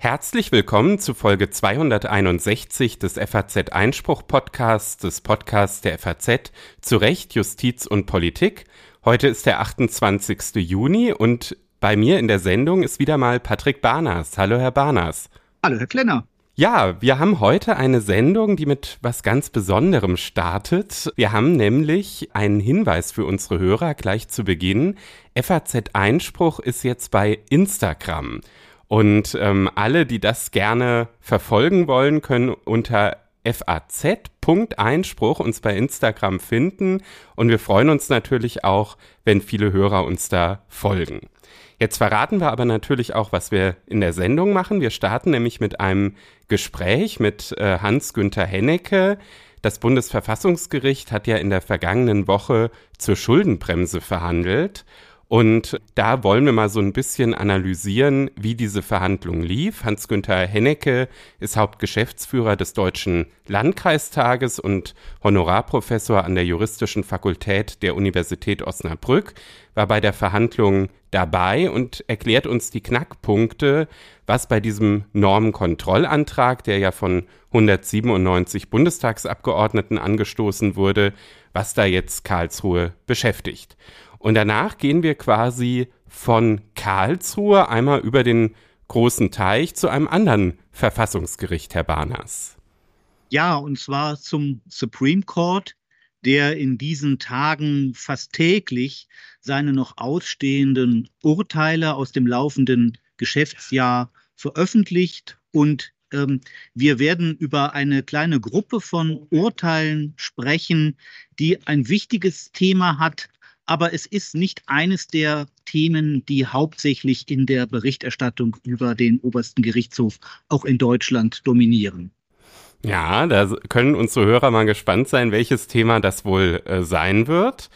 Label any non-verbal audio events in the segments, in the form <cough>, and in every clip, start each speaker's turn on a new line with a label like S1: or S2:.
S1: Herzlich willkommen zu Folge 261 des FAZ Einspruch Podcasts, des Podcasts der FAZ zu Recht, Justiz und Politik. Heute ist der 28. Juni und bei mir in der Sendung ist wieder mal Patrick Barners. Hallo, Herr Barners.
S2: Hallo, Herr Klenner.
S1: Ja, wir haben heute eine Sendung, die mit was ganz Besonderem startet. Wir haben nämlich einen Hinweis für unsere Hörer gleich zu Beginn. FAZ Einspruch ist jetzt bei Instagram. Und ähm, alle, die das gerne verfolgen wollen, können unter faz.einspruch uns bei Instagram finden. Und wir freuen uns natürlich auch, wenn viele Hörer uns da folgen. Jetzt verraten wir aber natürlich auch, was wir in der Sendung machen. Wir starten nämlich mit einem Gespräch mit äh, Hans-Günther Hennecke. Das Bundesverfassungsgericht hat ja in der vergangenen Woche zur Schuldenbremse verhandelt. Und da wollen wir mal so ein bisschen analysieren, wie diese Verhandlung lief. Hans-Günther Hennecke ist Hauptgeschäftsführer des Deutschen Landkreistages und Honorarprofessor an der Juristischen Fakultät der Universität Osnabrück, war bei der Verhandlung dabei und erklärt uns die Knackpunkte, was bei diesem Normenkontrollantrag, der ja von 197 Bundestagsabgeordneten angestoßen wurde, was da jetzt Karlsruhe beschäftigt. Und danach gehen wir quasi von Karlsruhe einmal über den großen Teich zu einem anderen Verfassungsgericht, Herr Barners.
S2: Ja, und zwar zum Supreme Court, der in diesen Tagen fast täglich seine noch ausstehenden Urteile aus dem laufenden Geschäftsjahr veröffentlicht. Und ähm, wir werden über eine kleine Gruppe von Urteilen sprechen, die ein wichtiges Thema hat, aber es ist nicht eines der Themen, die hauptsächlich in der Berichterstattung über den obersten Gerichtshof auch in Deutschland dominieren.
S1: Ja, da können unsere Hörer mal gespannt sein, welches Thema das wohl äh, sein wird.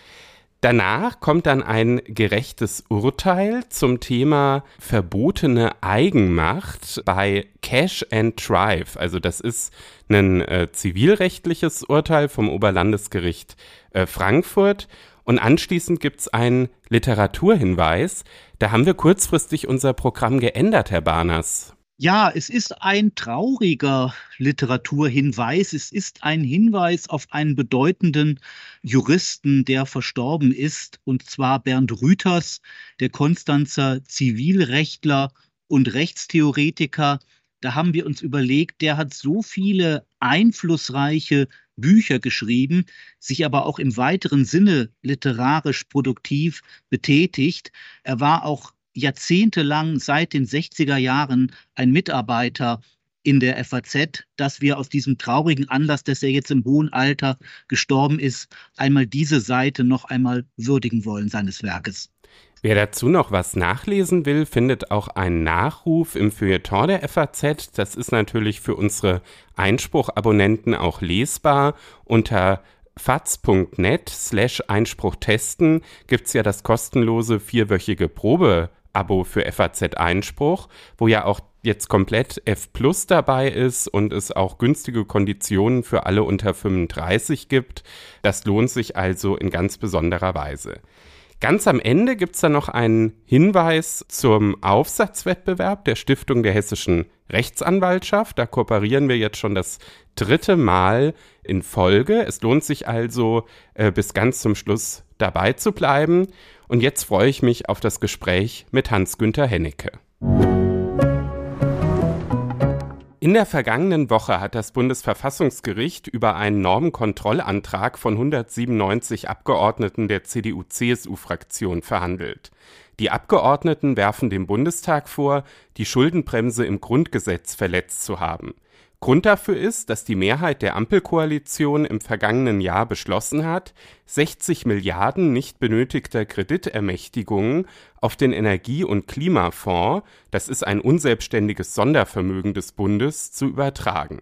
S1: Danach kommt dann ein gerechtes Urteil zum Thema verbotene Eigenmacht bei Cash and Drive. Also das ist ein äh, zivilrechtliches Urteil vom Oberlandesgericht äh, Frankfurt. Und anschließend gibt's einen Literaturhinweis. Da haben wir kurzfristig unser Programm geändert, Herr Barners.
S2: Ja, es ist ein trauriger Literaturhinweis. Es ist ein Hinweis auf einen bedeutenden Juristen, der verstorben ist, und zwar Bernd Rüters, der Konstanzer Zivilrechtler und Rechtstheoretiker. Da haben wir uns überlegt, der hat so viele einflussreiche Bücher geschrieben, sich aber auch im weiteren Sinne literarisch produktiv betätigt. Er war auch jahrzehntelang seit den 60er Jahren ein Mitarbeiter in der FAZ, dass wir aus diesem traurigen Anlass, dass er jetzt im hohen Alter gestorben ist, einmal diese Seite noch einmal würdigen wollen seines Werkes.
S1: Wer dazu noch was nachlesen will, findet auch einen Nachruf im Feuilleton der FAZ. Das ist natürlich für unsere Einspruchabonnenten auch lesbar. Unter faz.net slash Einspruch testen gibt's ja das kostenlose vierwöchige Probe-Abo für FAZ Einspruch, wo ja auch jetzt komplett F Plus dabei ist und es auch günstige Konditionen für alle unter 35 gibt. Das lohnt sich also in ganz besonderer Weise. Ganz am Ende gibt es dann noch einen Hinweis zum Aufsatzwettbewerb der Stiftung der Hessischen Rechtsanwaltschaft. Da kooperieren wir jetzt schon das dritte Mal in Folge. Es lohnt sich also, äh, bis ganz zum Schluss dabei zu bleiben. Und jetzt freue ich mich auf das Gespräch mit Hans-Günther Hennecke. In der vergangenen Woche hat das Bundesverfassungsgericht über einen Normenkontrollantrag von 197 Abgeordneten der CDU-CSU-Fraktion verhandelt. Die Abgeordneten werfen dem Bundestag vor, die Schuldenbremse im Grundgesetz verletzt zu haben. Grund dafür ist, dass die Mehrheit der Ampelkoalition im vergangenen Jahr beschlossen hat, 60 Milliarden nicht benötigter Kreditermächtigungen auf den Energie- und Klimafonds, das ist ein unselbstständiges Sondervermögen des Bundes, zu übertragen.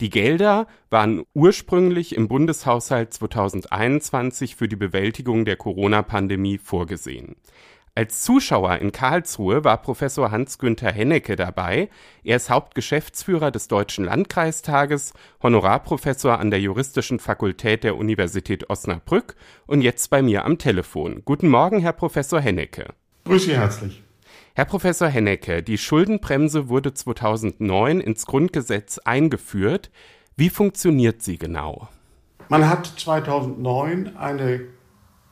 S1: Die Gelder waren ursprünglich im Bundeshaushalt 2021 für die Bewältigung der Corona-Pandemie vorgesehen. Als Zuschauer in Karlsruhe war Professor Hans-Günther Hennecke dabei. Er ist Hauptgeschäftsführer des Deutschen Landkreistages, Honorarprofessor an der Juristischen Fakultät der Universität Osnabrück und jetzt bei mir am Telefon. Guten Morgen, Herr Professor Hennecke.
S3: Grüße Sie herzlich.
S1: Herr Professor Hennecke, die Schuldenbremse wurde 2009 ins Grundgesetz eingeführt. Wie funktioniert sie genau?
S3: Man hat 2009 eine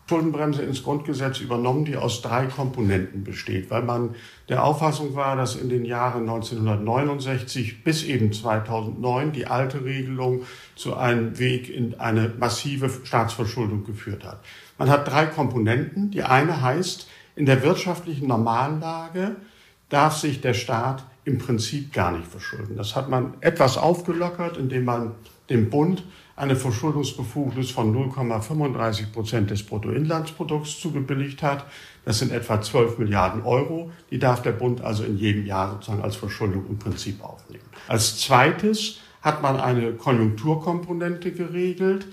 S3: Schuldenbremse ins Grundgesetz übernommen, die aus drei Komponenten besteht, weil man der Auffassung war, dass in den Jahren 1969 bis eben 2009 die alte Regelung zu einem Weg in eine massive Staatsverschuldung geführt hat. Man hat drei Komponenten. Die eine heißt, in der wirtschaftlichen Normallage darf sich der Staat im Prinzip gar nicht verschulden. Das hat man etwas aufgelockert, indem man dem Bund eine Verschuldungsbefugnis von 0,35 Prozent des Bruttoinlandsprodukts zugebilligt hat. Das sind etwa 12 Milliarden Euro. Die darf der Bund also in jedem Jahr sozusagen als Verschuldung im Prinzip aufnehmen. Als zweites hat man eine Konjunkturkomponente geregelt,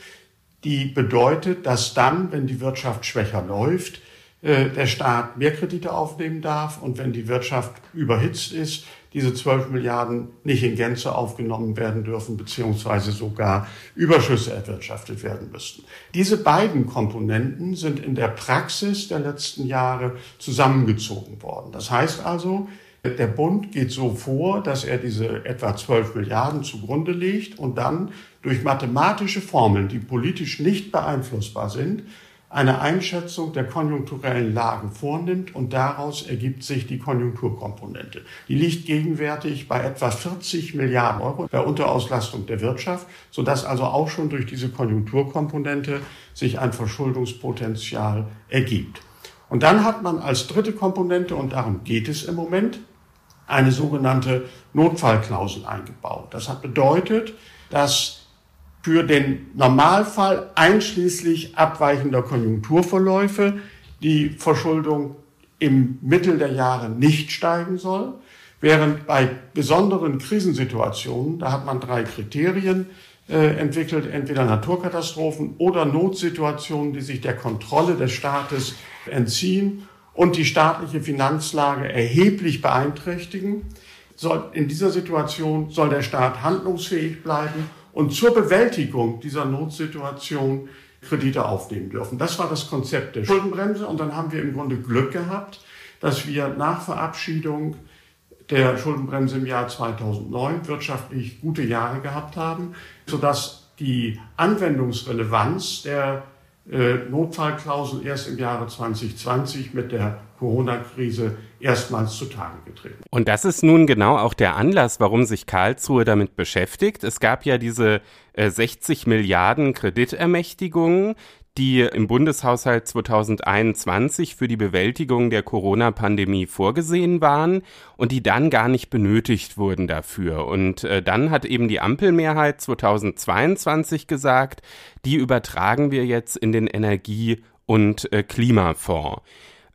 S3: die bedeutet, dass dann, wenn die Wirtschaft schwächer läuft, äh, der Staat mehr Kredite aufnehmen darf und wenn die Wirtschaft überhitzt ist, diese 12 Milliarden nicht in Gänze aufgenommen werden dürfen, beziehungsweise sogar Überschüsse erwirtschaftet werden müssten. Diese beiden Komponenten sind in der Praxis der letzten Jahre zusammengezogen worden. Das heißt also, der Bund geht so vor, dass er diese etwa 12 Milliarden zugrunde legt und dann durch mathematische Formeln, die politisch nicht beeinflussbar sind, eine Einschätzung der konjunkturellen Lage vornimmt und daraus ergibt sich die Konjunkturkomponente. Die liegt gegenwärtig bei etwa 40 Milliarden Euro bei Unterauslastung der Wirtschaft, sodass also auch schon durch diese Konjunkturkomponente sich ein Verschuldungspotenzial ergibt. Und dann hat man als dritte Komponente, und darum geht es im Moment, eine sogenannte Notfallklausel eingebaut. Das hat bedeutet, dass für den Normalfall einschließlich abweichender Konjunkturverläufe die Verschuldung im Mittel der Jahre nicht steigen soll, während bei besonderen Krisensituationen, da hat man drei Kriterien äh, entwickelt, entweder Naturkatastrophen oder Notsituationen, die sich der Kontrolle des Staates entziehen und die staatliche Finanzlage erheblich beeinträchtigen. Soll, in dieser Situation soll der Staat handlungsfähig bleiben und zur Bewältigung dieser Notsituation Kredite aufnehmen dürfen. Das war das Konzept der Schuldenbremse und dann haben wir im Grunde Glück gehabt, dass wir nach Verabschiedung der Schuldenbremse im Jahr 2009 wirtschaftlich gute Jahre gehabt haben, sodass die Anwendungsrelevanz der äh, Notfallklausel erst im Jahre 2020 mit der Corona-Krise erstmals zutage getreten.
S1: Und das ist nun genau auch der Anlass, warum sich Karlsruhe damit beschäftigt. Es gab ja diese äh, 60 Milliarden Kreditermächtigungen, die im Bundeshaushalt 2021 für die Bewältigung der Corona-Pandemie vorgesehen waren und die dann gar nicht benötigt wurden dafür. Und äh, dann hat eben die Ampelmehrheit 2022 gesagt, die übertragen wir jetzt in den Energie- und äh, Klimafonds.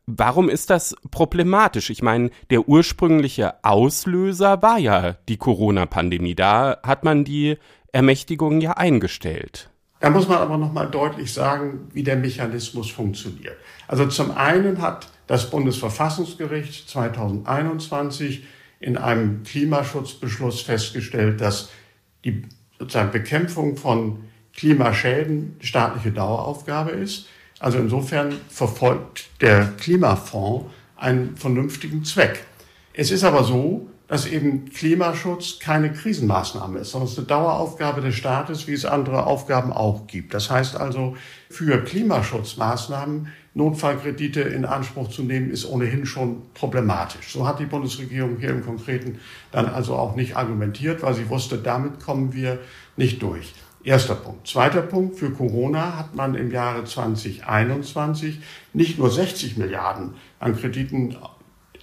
S1: Warum ist das problematisch? Ich meine, der ursprüngliche Auslöser war ja die Corona-Pandemie. Da hat man die Ermächtigung ja eingestellt.
S3: Da muss man aber nochmal deutlich sagen, wie der Mechanismus funktioniert. Also zum einen hat das Bundesverfassungsgericht 2021 in einem Klimaschutzbeschluss festgestellt, dass die sozusagen Bekämpfung von Klimaschäden staatliche Daueraufgabe ist. Also insofern verfolgt der Klimafonds einen vernünftigen Zweck. Es ist aber so, dass eben Klimaschutz keine Krisenmaßnahme ist, sondern es ist eine Daueraufgabe des Staates, wie es andere Aufgaben auch gibt. Das heißt also, für Klimaschutzmaßnahmen Notfallkredite in Anspruch zu nehmen, ist ohnehin schon problematisch. So hat die Bundesregierung hier im Konkreten dann also auch nicht argumentiert, weil sie wusste, damit kommen wir nicht durch. Erster Punkt. Zweiter Punkt. Für Corona hat man im Jahre 2021 nicht nur 60 Milliarden an Krediten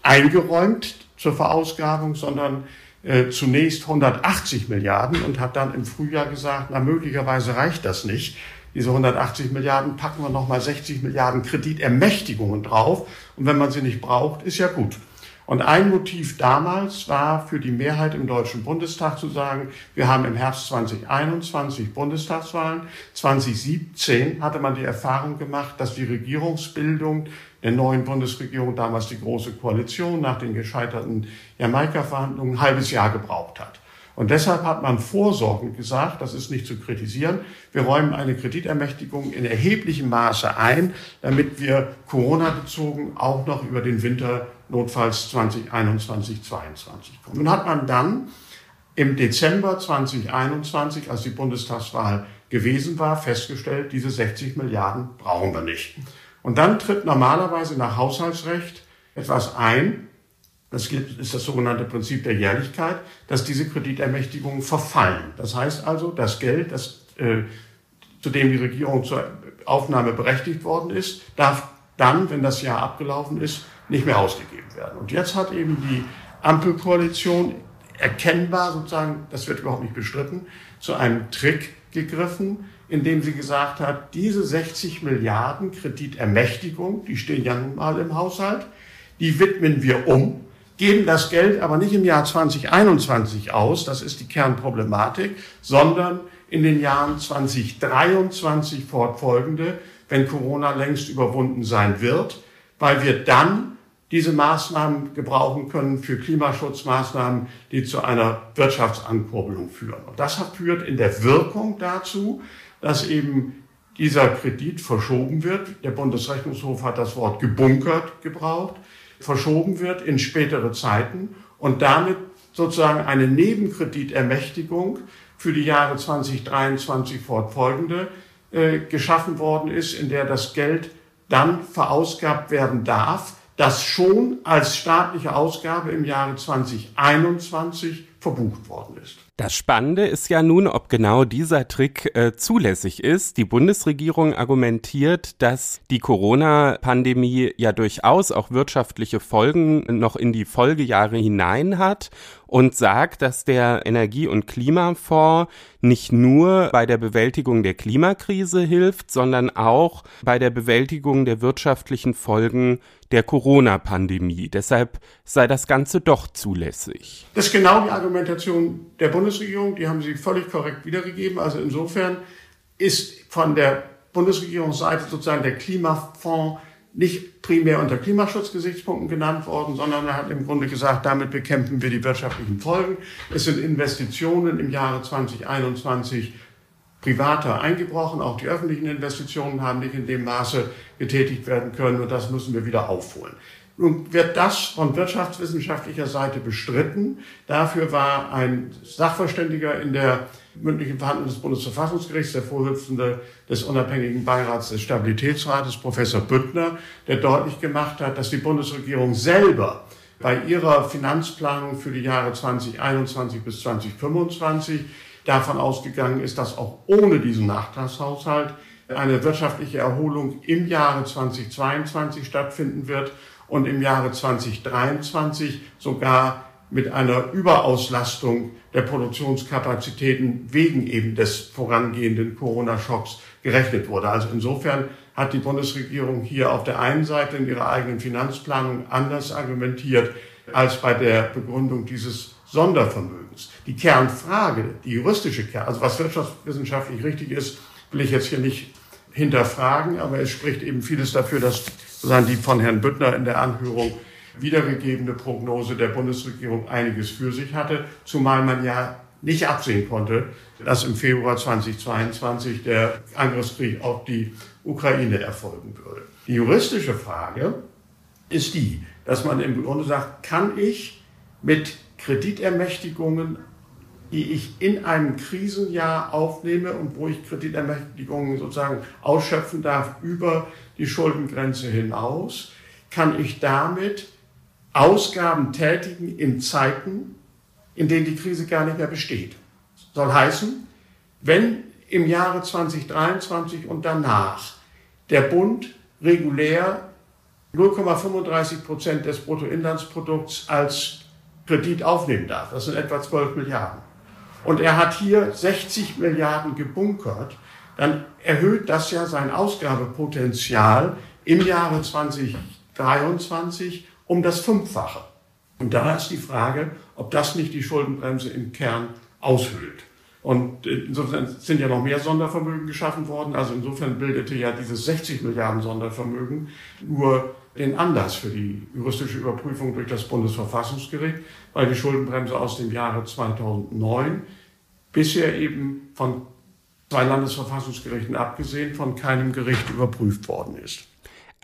S3: eingeräumt zur Verausgabung, sondern äh, zunächst 180 Milliarden und hat dann im Frühjahr gesagt, na möglicherweise reicht das nicht. Diese 180 Milliarden packen wir nochmal 60 Milliarden Kreditermächtigungen drauf. Und wenn man sie nicht braucht, ist ja gut. Und ein Motiv damals war für die Mehrheit im Deutschen Bundestag zu sagen, wir haben im Herbst 2021 Bundestagswahlen. 2017 hatte man die Erfahrung gemacht, dass die Regierungsbildung der neuen Bundesregierung, damals die Große Koalition, nach den gescheiterten Jamaika-Verhandlungen ein halbes Jahr gebraucht hat. Und deshalb hat man vorsorgend gesagt, das ist nicht zu kritisieren, wir räumen eine Kreditermächtigung in erheblichem Maße ein, damit wir Corona-bezogen auch noch über den Winter notfalls 2021, 2022 kommen. Nun hat man dann im Dezember 2021, als die Bundestagswahl gewesen war, festgestellt, diese 60 Milliarden brauchen wir nicht. Und dann tritt normalerweise nach Haushaltsrecht etwas ein, das ist das sogenannte Prinzip der Jährlichkeit, dass diese Kreditermächtigungen verfallen. Das heißt also, das Geld, das, äh, zu dem die Regierung zur Aufnahme berechtigt worden ist, darf dann, wenn das Jahr abgelaufen ist, nicht mehr ausgegeben werden. Und jetzt hat eben die Ampelkoalition erkennbar sozusagen, das wird überhaupt nicht bestritten, zu einem Trick gegriffen, indem sie gesagt hat, diese 60 Milliarden Kreditermächtigung, die stehen ja nun mal im Haushalt, die widmen wir um geben das Geld aber nicht im Jahr 2021 aus, das ist die Kernproblematik, sondern in den Jahren 2023 fortfolgende, wenn Corona längst überwunden sein wird, weil wir dann diese Maßnahmen gebrauchen können für Klimaschutzmaßnahmen, die zu einer Wirtschaftsankurbelung führen. Und das führt in der Wirkung dazu, dass eben dieser Kredit verschoben wird. Der Bundesrechnungshof hat das Wort gebunkert gebraucht verschoben wird in spätere Zeiten und damit sozusagen eine Nebenkreditermächtigung für die Jahre 2023 fortfolgende äh, geschaffen worden ist, in der das Geld dann verausgabt werden darf, das schon als staatliche Ausgabe im Jahre 2021 verbucht worden ist.
S1: Das Spannende ist ja nun, ob genau dieser Trick äh, zulässig ist. Die Bundesregierung argumentiert, dass die Corona-Pandemie ja durchaus auch wirtschaftliche Folgen noch in die Folgejahre hinein hat und sagt, dass der Energie- und Klimafonds nicht nur bei der Bewältigung der Klimakrise hilft, sondern auch bei der Bewältigung der wirtschaftlichen Folgen der Corona-Pandemie. Deshalb sei das Ganze doch zulässig.
S3: Das ist genau die Argumentation der Bundesregierung. Die haben Sie völlig korrekt wiedergegeben. Also insofern ist von der Bundesregierungsseite sozusagen der Klimafonds nicht primär unter Klimaschutzgesichtspunkten genannt worden, sondern er hat im Grunde gesagt, damit bekämpfen wir die wirtschaftlichen Folgen. Es sind Investitionen im Jahre 2021 privater eingebrochen. Auch die öffentlichen Investitionen haben nicht in dem Maße getätigt werden können und das müssen wir wieder aufholen. Nun wird das von wirtschaftswissenschaftlicher Seite bestritten. Dafür war ein Sachverständiger in der mündlichen Verhandlung des Bundesverfassungsgerichts, der Vorsitzende des unabhängigen Beirats des Stabilitätsrates, Professor Büttner, der deutlich gemacht hat, dass die Bundesregierung selber bei ihrer Finanzplanung für die Jahre 2021 bis 2025 davon ausgegangen ist, dass auch ohne diesen Nachtragshaushalt eine wirtschaftliche Erholung im Jahre 2022 stattfinden wird und im Jahre 2023 sogar mit einer Überauslastung der Produktionskapazitäten wegen eben des vorangehenden Corona-Schocks gerechnet wurde. Also insofern hat die Bundesregierung hier auf der einen Seite in ihrer eigenen Finanzplanung anders argumentiert als bei der Begründung dieses Sondervermögens. Die Kernfrage, die juristische Kern, also was wirtschaftswissenschaftlich richtig ist, will ich jetzt hier nicht hinterfragen, aber es spricht eben vieles dafür, dass sozusagen die von Herrn Büttner in der Anhörung wiedergegebene Prognose der Bundesregierung einiges für sich hatte, zumal man ja nicht absehen konnte, dass im Februar 2022 der Angriffskrieg auf die Ukraine erfolgen würde. Die juristische Frage ist die, dass man im Grunde sagt, kann ich mit Kreditermächtigungen, die ich in einem Krisenjahr aufnehme und wo ich Kreditermächtigungen sozusagen ausschöpfen darf über die Schuldengrenze hinaus, kann ich damit Ausgaben tätigen in Zeiten, in denen die Krise gar nicht mehr besteht. Soll heißen, wenn im Jahre 2023 und danach der Bund regulär 0,35 Prozent des Bruttoinlandsprodukts als Kredit aufnehmen darf, das sind etwa 12 Milliarden, und er hat hier 60 Milliarden gebunkert, dann erhöht das ja sein Ausgabepotenzial im Jahre 2023 um das Fünffache. Und da ist die Frage, ob das nicht die Schuldenbremse im Kern aushöhlt. Und insofern sind ja noch mehr Sondervermögen geschaffen worden. Also insofern bildete ja dieses 60 Milliarden Sondervermögen nur den Anlass für die juristische Überprüfung durch das Bundesverfassungsgericht, weil die Schuldenbremse aus dem Jahre 2009 bisher eben von zwei Landesverfassungsgerichten abgesehen von keinem Gericht überprüft worden ist.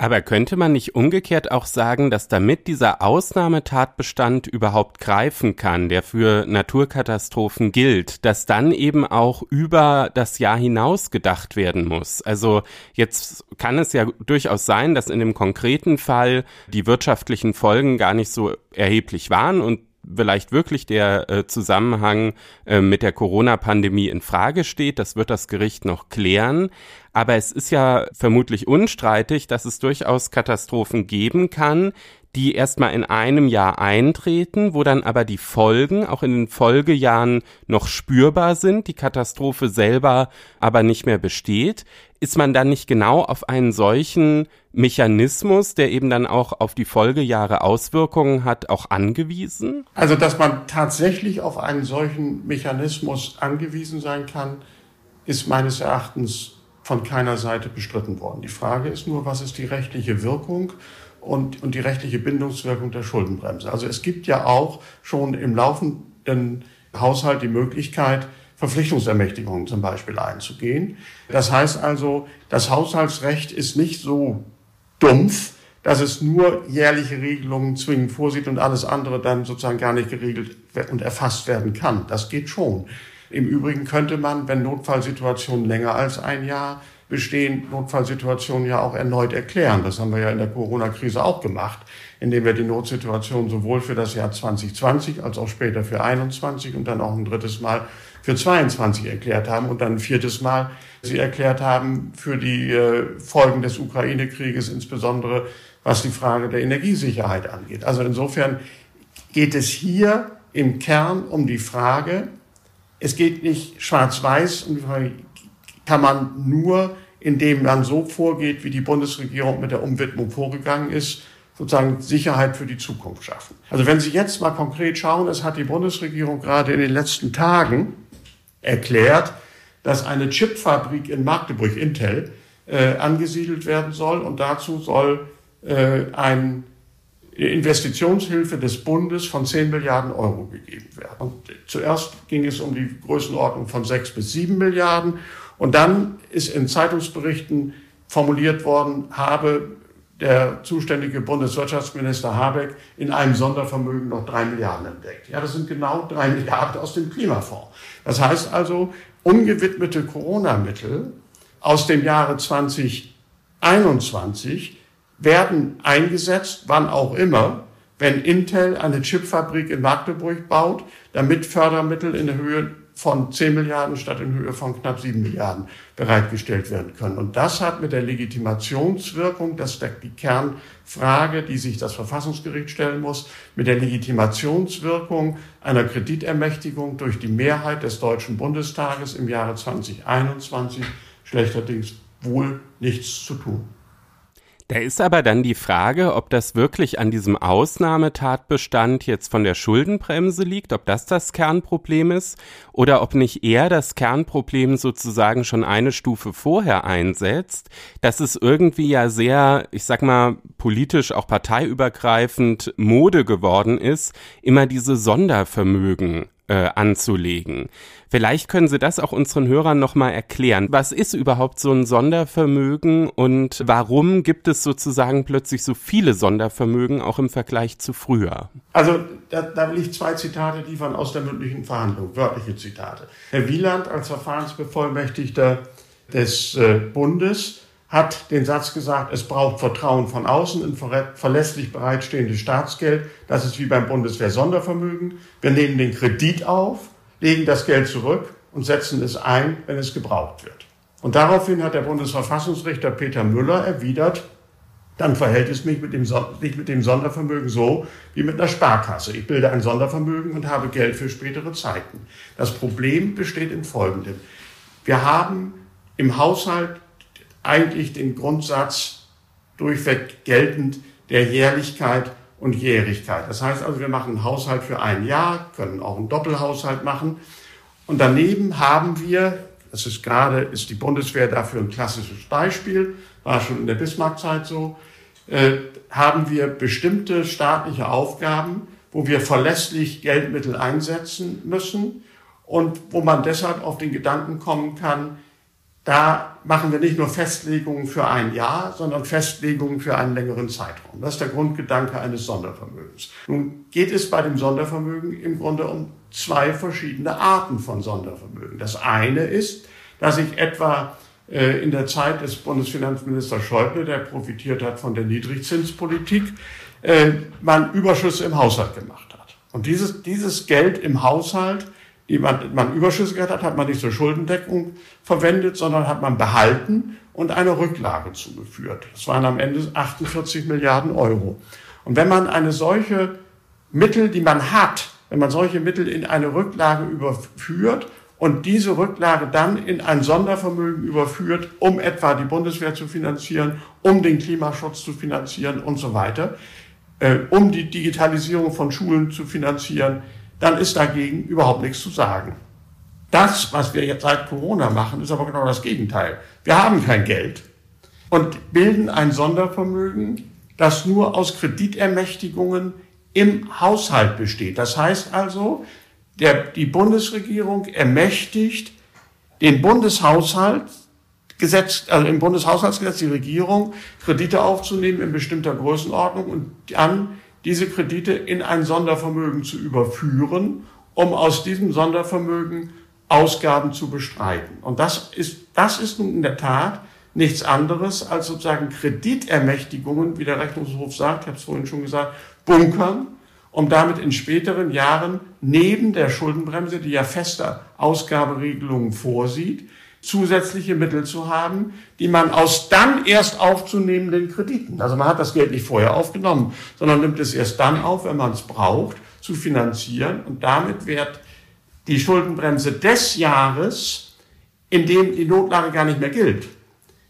S1: Aber könnte man nicht umgekehrt auch sagen, dass damit dieser Ausnahmetatbestand überhaupt greifen kann, der für Naturkatastrophen gilt, dass dann eben auch über das Jahr hinaus gedacht werden muss? Also jetzt kann es ja durchaus sein, dass in dem konkreten Fall die wirtschaftlichen Folgen gar nicht so erheblich waren und vielleicht wirklich der äh, Zusammenhang äh, mit der Corona-Pandemie in Frage steht. Das wird das Gericht noch klären. Aber es ist ja vermutlich unstreitig, dass es durchaus Katastrophen geben kann, die erstmal in einem Jahr eintreten, wo dann aber die Folgen auch in den Folgejahren noch spürbar sind, die Katastrophe selber aber nicht mehr besteht. Ist man dann nicht genau auf einen solchen Mechanismus, der eben dann auch auf die Folgejahre Auswirkungen hat, auch angewiesen?
S3: Also, dass man tatsächlich auf einen solchen Mechanismus angewiesen sein kann, ist meines Erachtens von keiner Seite bestritten worden. Die Frage ist nur, was ist die rechtliche Wirkung und, und die rechtliche Bindungswirkung der Schuldenbremse. Also es gibt ja auch schon im laufenden Haushalt die Möglichkeit, Verpflichtungsermächtigungen zum Beispiel einzugehen. Das heißt also, das Haushaltsrecht ist nicht so dumpf, dass es nur jährliche Regelungen zwingend vorsieht und alles andere dann sozusagen gar nicht geregelt und erfasst werden kann. Das geht schon. Im Übrigen könnte man, wenn Notfallsituationen länger als ein Jahr bestehen, Notfallsituationen ja auch erneut erklären. Das haben wir ja in der Corona-Krise auch gemacht, indem wir die Notsituation sowohl für das Jahr 2020 als auch später für 21 und dann auch ein drittes Mal für 22 erklärt haben und dann ein viertes Mal sie erklärt haben für die äh, Folgen des Ukraine-Krieges, insbesondere was die Frage der Energiesicherheit angeht. Also insofern geht es hier im Kern um die Frage, es geht nicht schwarz-weiß und kann man nur, indem man so vorgeht, wie die Bundesregierung mit der Umwidmung vorgegangen ist, sozusagen Sicherheit für die Zukunft schaffen. Also wenn Sie jetzt mal konkret schauen, es hat die Bundesregierung gerade in den letzten Tagen erklärt, dass eine Chipfabrik in Magdeburg, Intel, äh, angesiedelt werden soll und dazu soll äh, ein Investitionshilfe des Bundes von 10 Milliarden Euro gegeben werden. Und zuerst ging es um die Größenordnung von 6 bis 7 Milliarden. Und dann ist in Zeitungsberichten formuliert worden, habe der zuständige Bundeswirtschaftsminister Habeck in einem Sondervermögen noch drei Milliarden entdeckt. Ja, das sind genau drei Milliarden aus dem Klimafonds. Das heißt also, ungewidmete Corona-Mittel aus dem Jahre 2021 werden eingesetzt, wann auch immer, wenn Intel eine Chipfabrik in Magdeburg baut, damit Fördermittel in der Höhe von 10 Milliarden statt in Höhe von knapp 7 Milliarden bereitgestellt werden können. Und das hat mit der Legitimationswirkung, das ist die Kernfrage, die sich das Verfassungsgericht stellen muss, mit der Legitimationswirkung einer Kreditermächtigung durch die Mehrheit des Deutschen Bundestages im Jahre 2021 schlechterdings wohl nichts zu tun.
S1: Da ist aber dann die Frage, ob das wirklich an diesem Ausnahmetatbestand jetzt von der Schuldenbremse liegt, ob das das Kernproblem ist oder ob nicht eher das Kernproblem sozusagen schon eine Stufe vorher einsetzt, dass es irgendwie ja sehr, ich sag mal, politisch auch parteiübergreifend Mode geworden ist, immer diese Sondervermögen äh, anzulegen. Vielleicht können Sie das auch unseren Hörern nochmal erklären. Was ist überhaupt so ein Sondervermögen und warum gibt es sozusagen plötzlich so viele Sondervermögen auch im Vergleich zu früher?
S3: Also da, da will ich zwei Zitate liefern aus der mündlichen Verhandlung, wörtliche Zitate. Herr Wieland als Verfahrensbevollmächtigter des äh, Bundes hat den Satz gesagt, es braucht Vertrauen von außen in verlässlich bereitstehendes Staatsgeld. Das ist wie beim Bundeswehr Sondervermögen. Wir nehmen den Kredit auf, legen das Geld zurück und setzen es ein, wenn es gebraucht wird. Und daraufhin hat der Bundesverfassungsrichter Peter Müller erwidert, dann verhält es mich mit dem, nicht mit dem Sondervermögen so wie mit einer Sparkasse. Ich bilde ein Sondervermögen und habe Geld für spätere Zeiten. Das Problem besteht in Folgendem. Wir haben im Haushalt eigentlich den Grundsatz durchweg geltend der Jährlichkeit und Jährigkeit. Das heißt also, wir machen einen Haushalt für ein Jahr, können auch einen Doppelhaushalt machen. Und daneben haben wir, das ist gerade, ist die Bundeswehr dafür ein klassisches Beispiel, war schon in der Bismarckzeit so, äh, haben wir bestimmte staatliche Aufgaben, wo wir verlässlich Geldmittel einsetzen müssen und wo man deshalb auf den Gedanken kommen kann, da machen wir nicht nur Festlegungen für ein Jahr, sondern Festlegungen für einen längeren Zeitraum. Das ist der Grundgedanke eines Sondervermögens. Nun geht es bei dem Sondervermögen im Grunde um zwei verschiedene Arten von Sondervermögen. Das eine ist, dass ich etwa äh, in der Zeit des Bundesfinanzministers Schäuble, der profitiert hat von der Niedrigzinspolitik, äh, man Überschüsse im Haushalt gemacht hat. Und dieses, dieses Geld im Haushalt die man, man Überschüsse hat, hat man nicht zur Schuldendeckung verwendet, sondern hat man behalten und eine Rücklage zugeführt. Das waren am Ende 48 Milliarden Euro. Und wenn man eine solche Mittel, die man hat, wenn man solche Mittel in eine Rücklage überführt und diese Rücklage dann in ein Sondervermögen überführt, um etwa die Bundeswehr zu finanzieren, um den Klimaschutz zu finanzieren und so weiter, äh, um die Digitalisierung von Schulen zu finanzieren, dann ist dagegen überhaupt nichts zu sagen. Das, was wir jetzt seit Corona machen, ist aber genau das Gegenteil. Wir haben kein Geld und bilden ein Sondervermögen, das nur aus Kreditermächtigungen im Haushalt besteht. Das heißt also, der, die Bundesregierung ermächtigt den Bundeshaushalt, Gesetz, also im Bundeshaushaltsgesetz die Regierung, Kredite aufzunehmen in bestimmter Größenordnung und dann diese Kredite in ein Sondervermögen zu überführen, um aus diesem Sondervermögen Ausgaben zu bestreiten. Und das ist, das ist nun in der Tat nichts anderes als sozusagen Kreditermächtigungen, wie der Rechnungshof sagt, ich habe es vorhin schon gesagt, bunkern, um damit in späteren Jahren neben der Schuldenbremse, die ja feste Ausgaberegelungen vorsieht, zusätzliche Mittel zu haben, die man aus dann erst aufzunehmenden Krediten, also man hat das Geld nicht vorher aufgenommen, sondern nimmt es erst dann auf, wenn man es braucht, zu finanzieren und damit wird die Schuldenbremse des Jahres, in dem die Notlage gar nicht mehr gilt,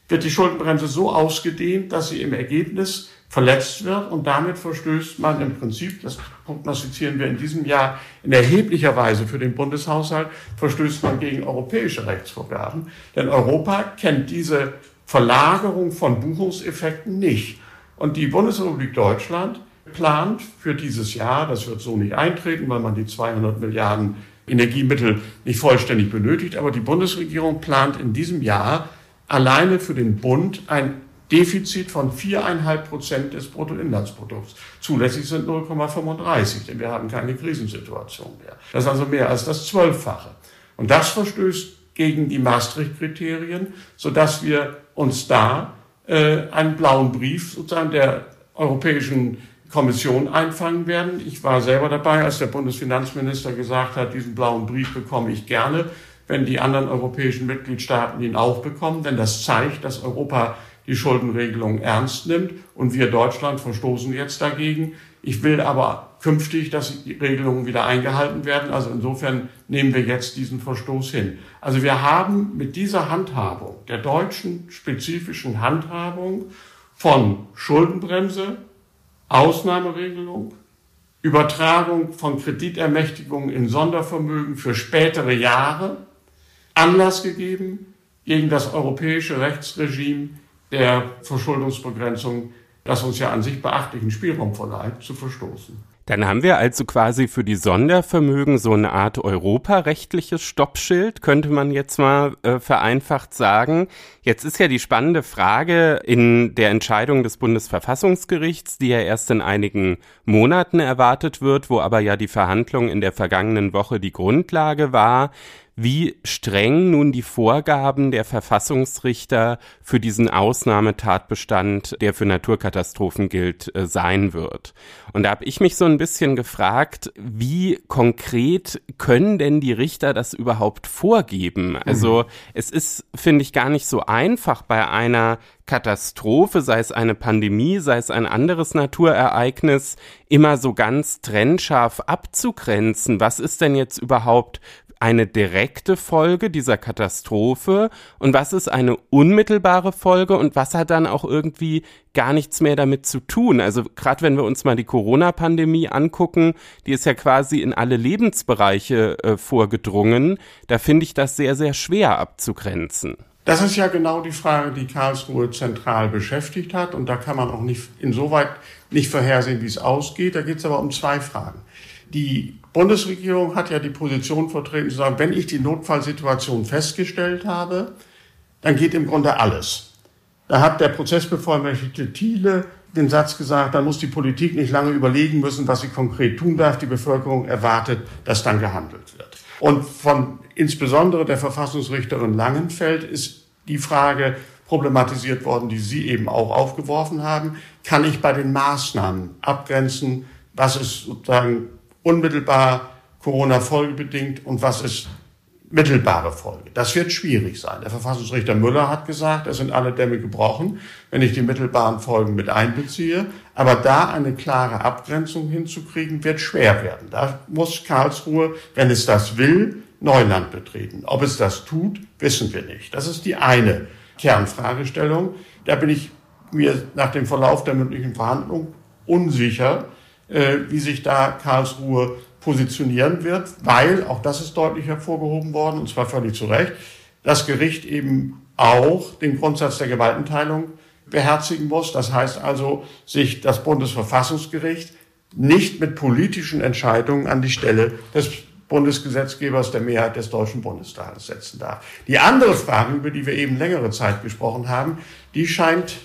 S3: wird die Schuldenbremse so ausgedehnt, dass sie im Ergebnis verletzt wird und damit verstößt man im Prinzip, das prognostizieren wir in diesem Jahr in erheblicher Weise für den Bundeshaushalt, verstößt man gegen europäische Rechtsvorgaben. Denn Europa kennt diese Verlagerung von Buchungseffekten nicht. Und die Bundesrepublik Deutschland plant für dieses Jahr, das wird so nicht eintreten, weil man die 200 Milliarden Energiemittel nicht vollständig benötigt, aber die Bundesregierung plant in diesem Jahr alleine für den Bund ein Defizit von viereinhalb Prozent des Bruttoinlandsprodukts. Zulässig sind 0,35, denn wir haben keine Krisensituation mehr. Das ist also mehr als das Zwölffache. Und das verstößt gegen die Maastricht-Kriterien, sodass wir uns da äh, einen blauen Brief sozusagen der Europäischen Kommission einfangen werden. Ich war selber dabei, als der Bundesfinanzminister gesagt hat, diesen blauen Brief bekomme ich gerne, wenn die anderen europäischen Mitgliedstaaten ihn auch bekommen, denn das zeigt, dass Europa die Schuldenregelung ernst nimmt. Und wir Deutschland verstoßen jetzt dagegen. Ich will aber künftig, dass die Regelungen wieder eingehalten werden. Also insofern nehmen wir jetzt diesen Verstoß hin. Also wir haben mit dieser Handhabung, der deutschen spezifischen Handhabung von Schuldenbremse, Ausnahmeregelung, Übertragung von Kreditermächtigungen in Sondervermögen für spätere Jahre Anlass gegeben, gegen das europäische Rechtsregime der Verschuldungsbegrenzung, das uns ja an sich beachtlichen Spielraum verleiht, zu verstoßen.
S1: Dann haben wir also quasi für die Sondervermögen so eine Art europarechtliches Stoppschild, könnte man jetzt mal äh, vereinfacht sagen. Jetzt ist ja die spannende Frage in der Entscheidung des Bundesverfassungsgerichts, die ja erst in einigen Monaten erwartet wird, wo aber ja die Verhandlung in der vergangenen Woche die Grundlage war wie streng nun die Vorgaben der Verfassungsrichter für diesen Ausnahmetatbestand, der für Naturkatastrophen gilt, äh, sein wird. Und da habe ich mich so ein bisschen gefragt, wie konkret können denn die Richter das überhaupt vorgeben? Also mhm. es ist, finde ich, gar nicht so einfach bei einer Katastrophe, sei es eine Pandemie, sei es ein anderes Naturereignis, immer so ganz trennscharf abzugrenzen. Was ist denn jetzt überhaupt eine direkte Folge dieser Katastrophe und was ist eine unmittelbare Folge und was hat dann auch irgendwie gar nichts mehr damit zu tun. Also gerade wenn wir uns mal die Corona-Pandemie angucken, die ist ja quasi in alle Lebensbereiche äh, vorgedrungen, da finde ich das sehr, sehr schwer abzugrenzen.
S3: Das ist ja genau die Frage, die Karlsruhe zentral beschäftigt hat. Und da kann man auch nicht insoweit nicht vorhersehen, wie es ausgeht. Da geht es aber um zwei Fragen. Die Bundesregierung hat ja die Position vertreten, zu sagen, wenn ich die Notfallsituation festgestellt habe, dann geht im Grunde alles. Da hat der Prozessbevollmächtigte Thiele den Satz gesagt, dann muss die Politik nicht lange überlegen müssen, was sie konkret tun darf. Die Bevölkerung erwartet, dass dann gehandelt wird. Und von insbesondere der Verfassungsrichterin Langenfeld ist die Frage problematisiert worden, die Sie eben auch aufgeworfen haben. Kann ich bei den Maßnahmen abgrenzen, was ist sozusagen unmittelbar Corona-folgebedingt und was ist mittelbare Folge. Das wird schwierig sein. Der Verfassungsrichter Müller hat gesagt, es sind alle Dämme gebrochen, wenn ich die mittelbaren Folgen mit einbeziehe. Aber da eine klare Abgrenzung hinzukriegen, wird schwer werden. Da muss Karlsruhe, wenn es das will, Neuland betreten. Ob es das tut, wissen wir nicht. Das ist die eine Kernfragestellung. Da bin ich mir nach dem Verlauf der mündlichen Verhandlung unsicher, wie sich da Karlsruhe positionieren wird, weil, auch das ist deutlich hervorgehoben worden, und zwar völlig zu Recht, das Gericht eben auch den Grundsatz der Gewaltenteilung beherzigen muss. Das heißt also, sich das Bundesverfassungsgericht nicht mit politischen Entscheidungen an die Stelle des Bundesgesetzgebers der Mehrheit des Deutschen Bundestages setzen darf. Die andere Frage, über die wir eben längere Zeit gesprochen haben, die scheint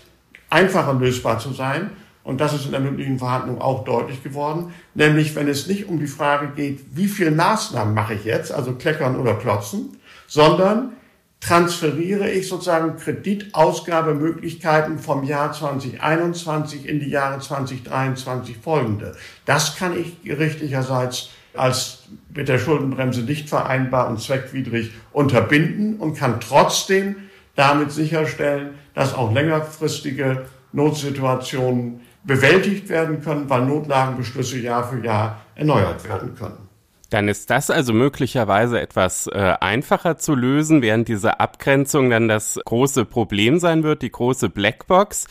S3: einfacher lösbar zu sein. Und das ist in der mündlichen Verhandlung auch deutlich geworden. Nämlich, wenn es nicht um die Frage geht, wie viele Maßnahmen mache ich jetzt, also kleckern oder klotzen, sondern transferiere ich sozusagen Kreditausgabemöglichkeiten vom Jahr 2021 in die Jahre 2023 folgende. Das kann ich gerichtlicherseits als mit der Schuldenbremse nicht vereinbar und zweckwidrig unterbinden und kann trotzdem damit sicherstellen, dass auch längerfristige Notsituationen bewältigt werden können, weil Notlagenbeschlüsse Jahr für Jahr erneuert werden können.
S1: Dann ist das also möglicherweise etwas äh, einfacher zu lösen, während diese Abgrenzung dann das große Problem sein wird, die große Blackbox.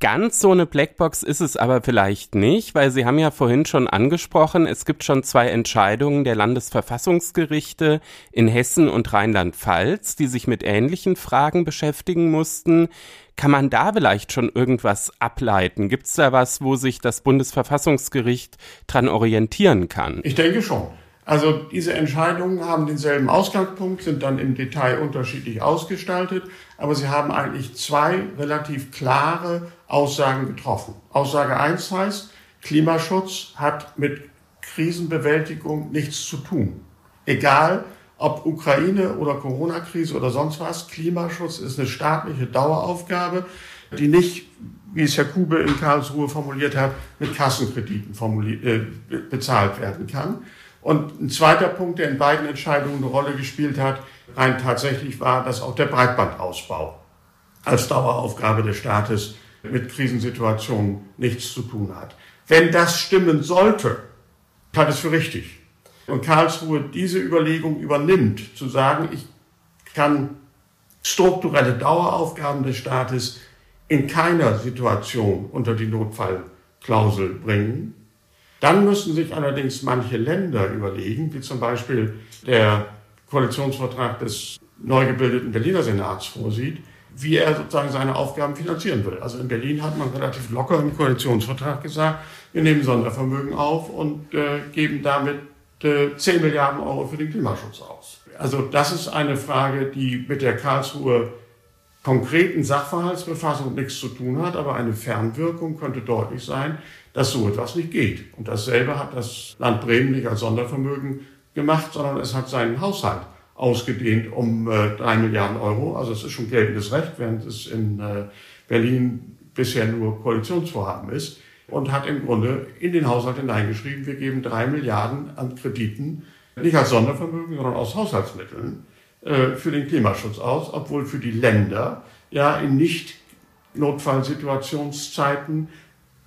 S1: Ganz so eine Blackbox ist es aber vielleicht nicht, weil Sie haben ja vorhin schon angesprochen, es gibt schon zwei Entscheidungen der Landesverfassungsgerichte in Hessen und Rheinland-Pfalz, die sich mit ähnlichen Fragen beschäftigen mussten. Kann man da vielleicht schon irgendwas ableiten? Gibt es da was, wo sich das Bundesverfassungsgericht dran orientieren kann?
S3: Ich denke schon. Also diese Entscheidungen haben denselben Ausgangspunkt, sind dann im Detail unterschiedlich ausgestaltet, aber sie haben eigentlich zwei relativ klare Aussagen getroffen. Aussage eins heißt, Klimaschutz hat mit Krisenbewältigung nichts zu tun. Egal, ob Ukraine oder Corona-Krise oder sonst was, Klimaschutz ist eine staatliche Daueraufgabe, die nicht, wie es Herr Kube in Karlsruhe formuliert hat, mit Kassenkrediten äh, bezahlt werden kann. Und ein zweiter Punkt, der in beiden Entscheidungen eine Rolle gespielt hat, rein tatsächlich war, dass auch der Breitbandausbau als Daueraufgabe des Staates mit Krisensituationen nichts zu tun hat. Wenn das stimmen sollte, halte es für richtig. Und Karlsruhe diese Überlegung übernimmt, zu sagen, ich kann strukturelle Daueraufgaben des Staates in keiner Situation unter die Notfallklausel bringen, dann müssen sich allerdings manche Länder überlegen, wie zum Beispiel der Koalitionsvertrag des neu gebildeten Berliner Senats vorsieht, wie er sozusagen seine Aufgaben finanzieren will. Also in Berlin hat man relativ locker im Koalitionsvertrag gesagt, wir nehmen Sondervermögen auf und äh, geben damit äh, 10 Milliarden Euro für den Klimaschutz aus. Also das ist eine Frage, die mit der Karlsruhe konkreten Sachverhaltsbefassung nichts zu tun hat, aber eine Fernwirkung könnte deutlich sein, dass so etwas nicht geht. Und dasselbe hat das Land Bremen nicht als Sondervermögen gemacht, sondern es hat seinen Haushalt ausgedehnt um äh, drei Milliarden Euro. Also es ist schon geltendes Recht, während es in äh, Berlin bisher nur Koalitionsvorhaben ist. Und hat im Grunde in den Haushalt hineingeschrieben, wir geben drei Milliarden an Krediten, nicht als Sondervermögen, sondern aus Haushaltsmitteln äh, für den Klimaschutz aus, obwohl für die Länder ja in Nicht-Notfallsituationszeiten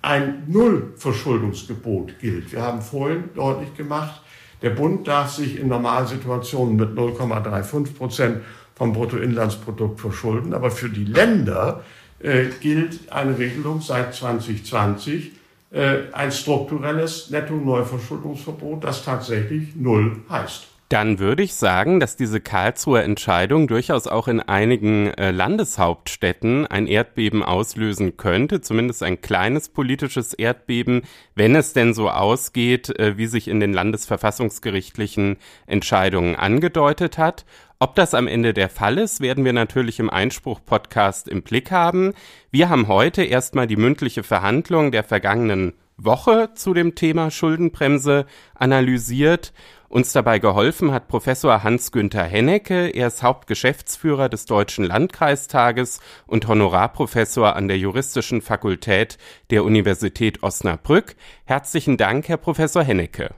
S3: ein Nullverschuldungsgebot gilt. Wir haben vorhin deutlich gemacht, der Bund darf sich in Normalsituationen mit 0,35 Prozent vom Bruttoinlandsprodukt verschulden, aber für die Länder äh, gilt eine Regelung seit 2020, äh, ein strukturelles Netto-Neuverschuldungsverbot, das tatsächlich Null heißt.
S1: Dann würde ich sagen, dass diese Karlsruher Entscheidung durchaus auch in einigen äh, Landeshauptstädten ein Erdbeben auslösen könnte, zumindest ein kleines politisches Erdbeben, wenn es denn so ausgeht, äh, wie sich in den landesverfassungsgerichtlichen Entscheidungen angedeutet hat. Ob das am Ende der Fall ist, werden wir natürlich im Einspruch-Podcast im Blick haben. Wir haben heute erstmal die mündliche Verhandlung der vergangenen Woche zu dem Thema Schuldenbremse analysiert uns dabei geholfen hat Professor Hans-Günther Hennecke. Er ist Hauptgeschäftsführer des Deutschen Landkreistages und Honorarprofessor an der Juristischen Fakultät der Universität Osnabrück. Herzlichen Dank, Herr Professor Hennecke.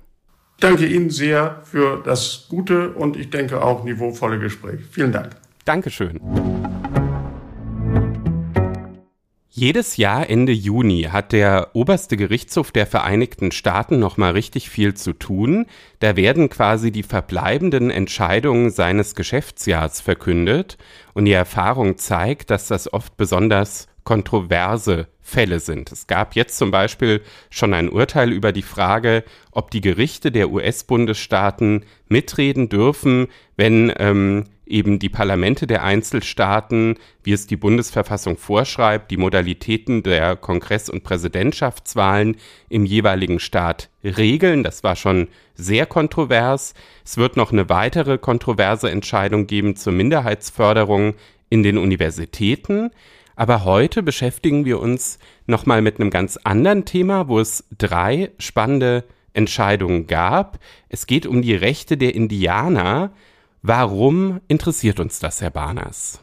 S3: Danke Ihnen sehr für das gute und ich denke auch niveauvolle Gespräch. Vielen Dank.
S1: Dankeschön. Jedes Jahr Ende Juni hat der oberste Gerichtshof der Vereinigten Staaten noch mal richtig viel zu tun. Da werden quasi die verbleibenden Entscheidungen seines Geschäftsjahrs verkündet und die Erfahrung zeigt, dass das oft besonders kontroverse Fälle sind. Es gab jetzt zum Beispiel schon ein Urteil über die Frage, ob die Gerichte der US-Bundesstaaten mitreden dürfen, wenn ähm, eben die Parlamente der Einzelstaaten, wie es die Bundesverfassung vorschreibt, die Modalitäten der Kongress- und Präsidentschaftswahlen im jeweiligen Staat regeln. Das war schon sehr kontrovers. Es wird noch eine weitere kontroverse Entscheidung geben zur Minderheitsförderung in den Universitäten. Aber heute beschäftigen wir uns nochmal mit einem ganz anderen Thema, wo es drei spannende Entscheidungen gab. Es geht um die Rechte der Indianer, Warum interessiert uns das, Herr Barners?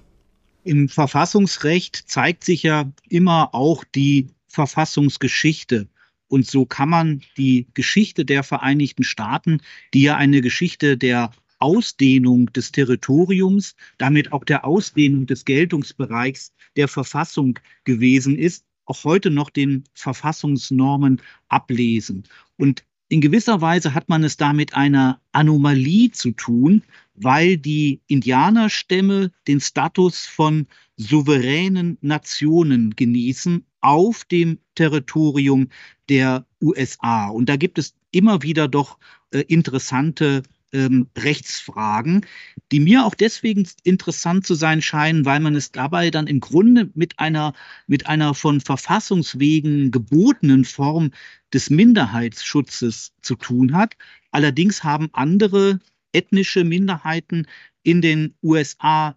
S2: Im Verfassungsrecht zeigt sich ja immer auch die Verfassungsgeschichte. Und so kann man die Geschichte der Vereinigten Staaten, die ja eine Geschichte der Ausdehnung des Territoriums, damit auch der Ausdehnung des Geltungsbereichs der Verfassung gewesen ist, auch heute noch den Verfassungsnormen ablesen. Und in gewisser Weise hat man es da mit einer Anomalie zu tun, weil die Indianerstämme den Status von souveränen Nationen genießen auf dem Territorium der USA. Und da gibt es immer wieder doch äh, interessante ähm, Rechtsfragen, die mir auch deswegen interessant zu sein scheinen, weil man es dabei dann im Grunde mit einer, mit einer von Verfassungswegen gebotenen Form des Minderheitsschutzes zu tun hat. Allerdings haben andere ethnische Minderheiten in den USA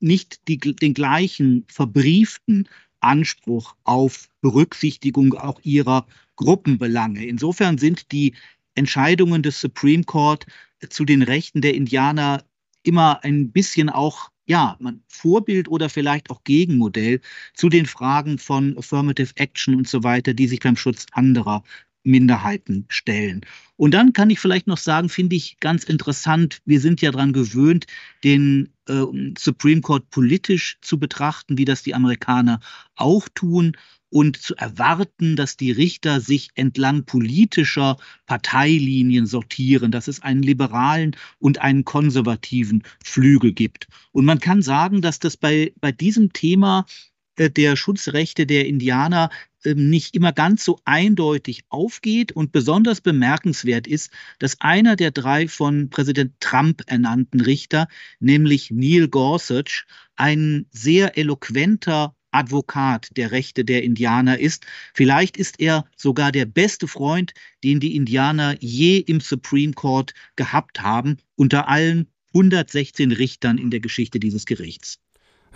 S2: nicht die, den gleichen verbrieften Anspruch auf Berücksichtigung auch ihrer Gruppenbelange. Insofern sind die Entscheidungen des Supreme Court zu den Rechten der Indianer immer ein bisschen auch ja, man Vorbild oder vielleicht auch Gegenmodell zu den Fragen von Affirmative Action und so weiter, die sich beim Schutz anderer Minderheiten stellen. Und dann kann ich vielleicht noch sagen, finde ich ganz interessant, wir sind ja daran gewöhnt, den äh, Supreme Court politisch zu betrachten, wie das die Amerikaner auch tun und zu erwarten, dass die Richter sich entlang politischer Parteilinien sortieren, dass es einen liberalen und einen konservativen Flügel gibt. Und man kann sagen, dass das bei, bei diesem Thema äh, der Schutzrechte der Indianer ähm, nicht immer ganz so eindeutig aufgeht und besonders bemerkenswert ist, dass einer der drei von Präsident Trump ernannten Richter, nämlich Neil Gorsuch, ein sehr eloquenter Advokat der Rechte der Indianer ist. Vielleicht ist er sogar der beste Freund, den die Indianer je im Supreme Court gehabt haben, unter allen 116 Richtern in der Geschichte dieses Gerichts.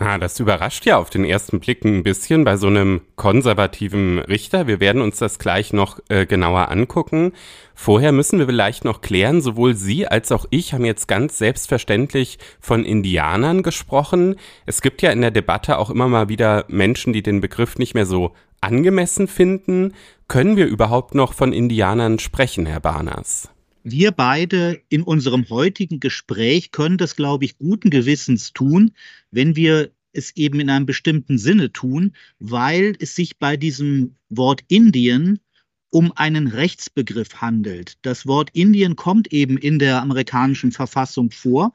S1: Ah, das überrascht ja auf den ersten Blick ein bisschen bei so einem konservativen Richter. Wir werden uns das gleich noch äh, genauer angucken. Vorher müssen wir vielleicht noch klären, sowohl Sie als auch ich haben jetzt ganz selbstverständlich von Indianern gesprochen. Es gibt ja in der Debatte auch immer mal wieder Menschen, die den Begriff nicht mehr so angemessen finden. Können wir überhaupt noch von Indianern sprechen, Herr Barners?
S2: Wir beide in unserem heutigen Gespräch können das, glaube ich, guten Gewissens tun, wenn wir es eben in einem bestimmten Sinne tun, weil es sich bei diesem Wort Indien um einen Rechtsbegriff handelt. Das Wort Indien kommt eben in der amerikanischen Verfassung vor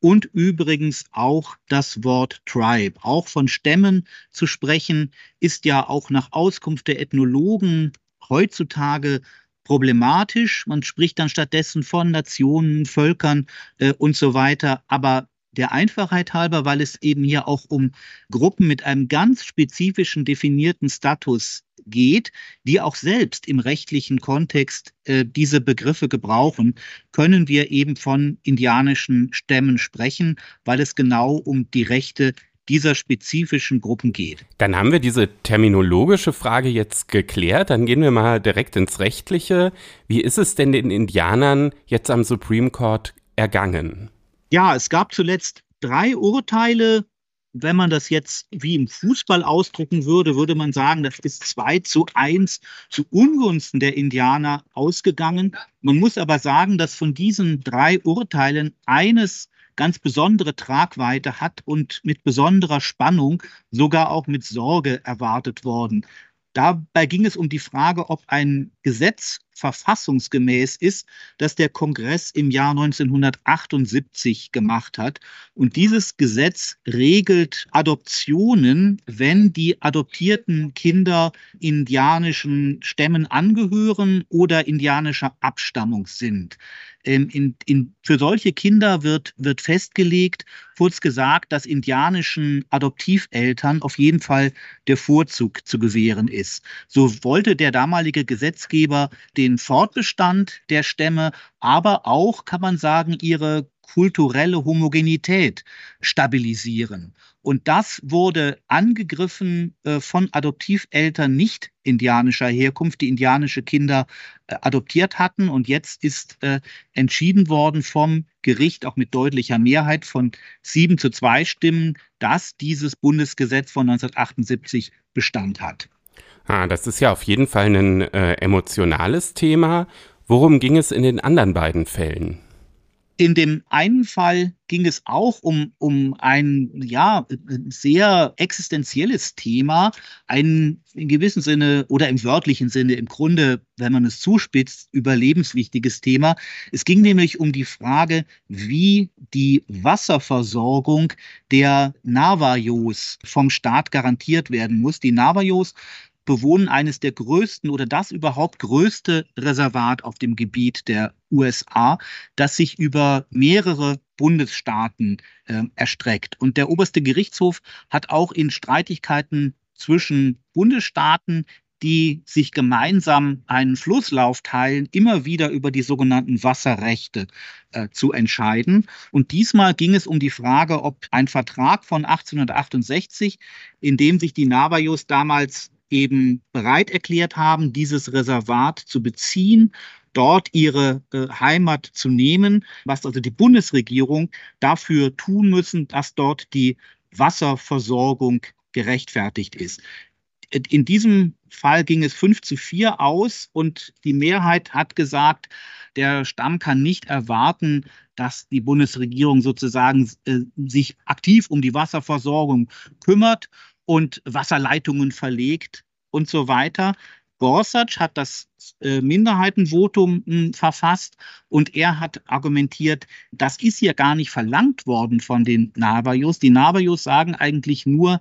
S2: und übrigens auch das Wort Tribe. Auch von Stämmen zu sprechen, ist ja auch nach Auskunft der Ethnologen heutzutage problematisch. Man spricht dann stattdessen von Nationen, Völkern äh, und so weiter. Aber der Einfachheit halber, weil es eben hier auch um Gruppen mit einem ganz spezifischen definierten Status geht, die auch selbst im rechtlichen Kontext äh, diese Begriffe gebrauchen, können wir eben von indianischen Stämmen sprechen, weil es genau um die Rechte dieser spezifischen Gruppen geht.
S1: Dann haben wir diese terminologische Frage jetzt geklärt. Dann gehen wir mal direkt ins Rechtliche. Wie ist es denn den Indianern jetzt am Supreme Court ergangen?
S2: Ja, es gab zuletzt drei Urteile. Wenn man das jetzt wie im Fußball ausdrücken würde, würde man sagen, das ist zwei zu eins zu Ungunsten der Indianer ausgegangen. Man muss aber sagen, dass von diesen drei Urteilen eines ganz besondere Tragweite hat und mit besonderer Spannung, sogar auch mit Sorge erwartet worden. Dabei ging es um die Frage, ob ein Gesetz verfassungsgemäß ist, das der Kongress im Jahr 1978 gemacht hat. Und dieses Gesetz regelt Adoptionen, wenn die adoptierten Kinder indianischen Stämmen angehören oder indianischer Abstammung sind. Ähm, in, in, für solche Kinder wird, wird festgelegt, kurz gesagt, dass indianischen Adoptiveltern auf jeden Fall der Vorzug zu gewähren ist. So wollte der damalige Gesetzgeber den Fortbestand der Stämme, aber auch, kann man sagen, ihre kulturelle Homogenität stabilisieren. Und das wurde angegriffen äh, von Adoptiveltern nicht indianischer Herkunft, die indianische Kinder äh, adoptiert hatten. Und jetzt ist äh, entschieden worden vom Gericht, auch mit deutlicher Mehrheit von sieben zu zwei Stimmen, dass dieses Bundesgesetz von 1978 Bestand hat.
S1: Ah, das ist ja auf jeden Fall ein äh, emotionales Thema. Worum ging es in den anderen beiden Fällen?
S2: In dem einen Fall ging es auch um, um ein ja, sehr existenzielles Thema, ein in gewissem Sinne oder im wörtlichen Sinne im Grunde, wenn man es zuspitzt, überlebenswichtiges Thema. Es ging nämlich um die Frage, wie die Wasserversorgung der Navajos vom Staat garantiert werden muss. Die Navajos bewohnen eines der größten oder das überhaupt größte Reservat auf dem Gebiet der USA, das sich über mehrere Bundesstaaten äh, erstreckt. Und der oberste Gerichtshof hat auch in Streitigkeiten zwischen Bundesstaaten die sich gemeinsam einen Flusslauf teilen, immer wieder über die sogenannten Wasserrechte äh, zu entscheiden. Und diesmal ging es um die Frage, ob ein Vertrag von 1868, in dem sich die Navajos damals eben bereit erklärt haben, dieses Reservat zu beziehen, dort ihre äh, Heimat zu nehmen, was also die Bundesregierung dafür tun müssen, dass dort die Wasserversorgung gerechtfertigt ist. In diesem Fall ging es 5 zu 4 aus und die Mehrheit hat gesagt, der Stamm kann nicht erwarten, dass die Bundesregierung sozusagen äh, sich aktiv um die Wasserversorgung kümmert und Wasserleitungen verlegt und so weiter. Gorsuch hat das äh, Minderheitenvotum hm, verfasst und er hat argumentiert, das ist hier gar nicht verlangt worden von den Navajos. Die Navajos sagen eigentlich nur,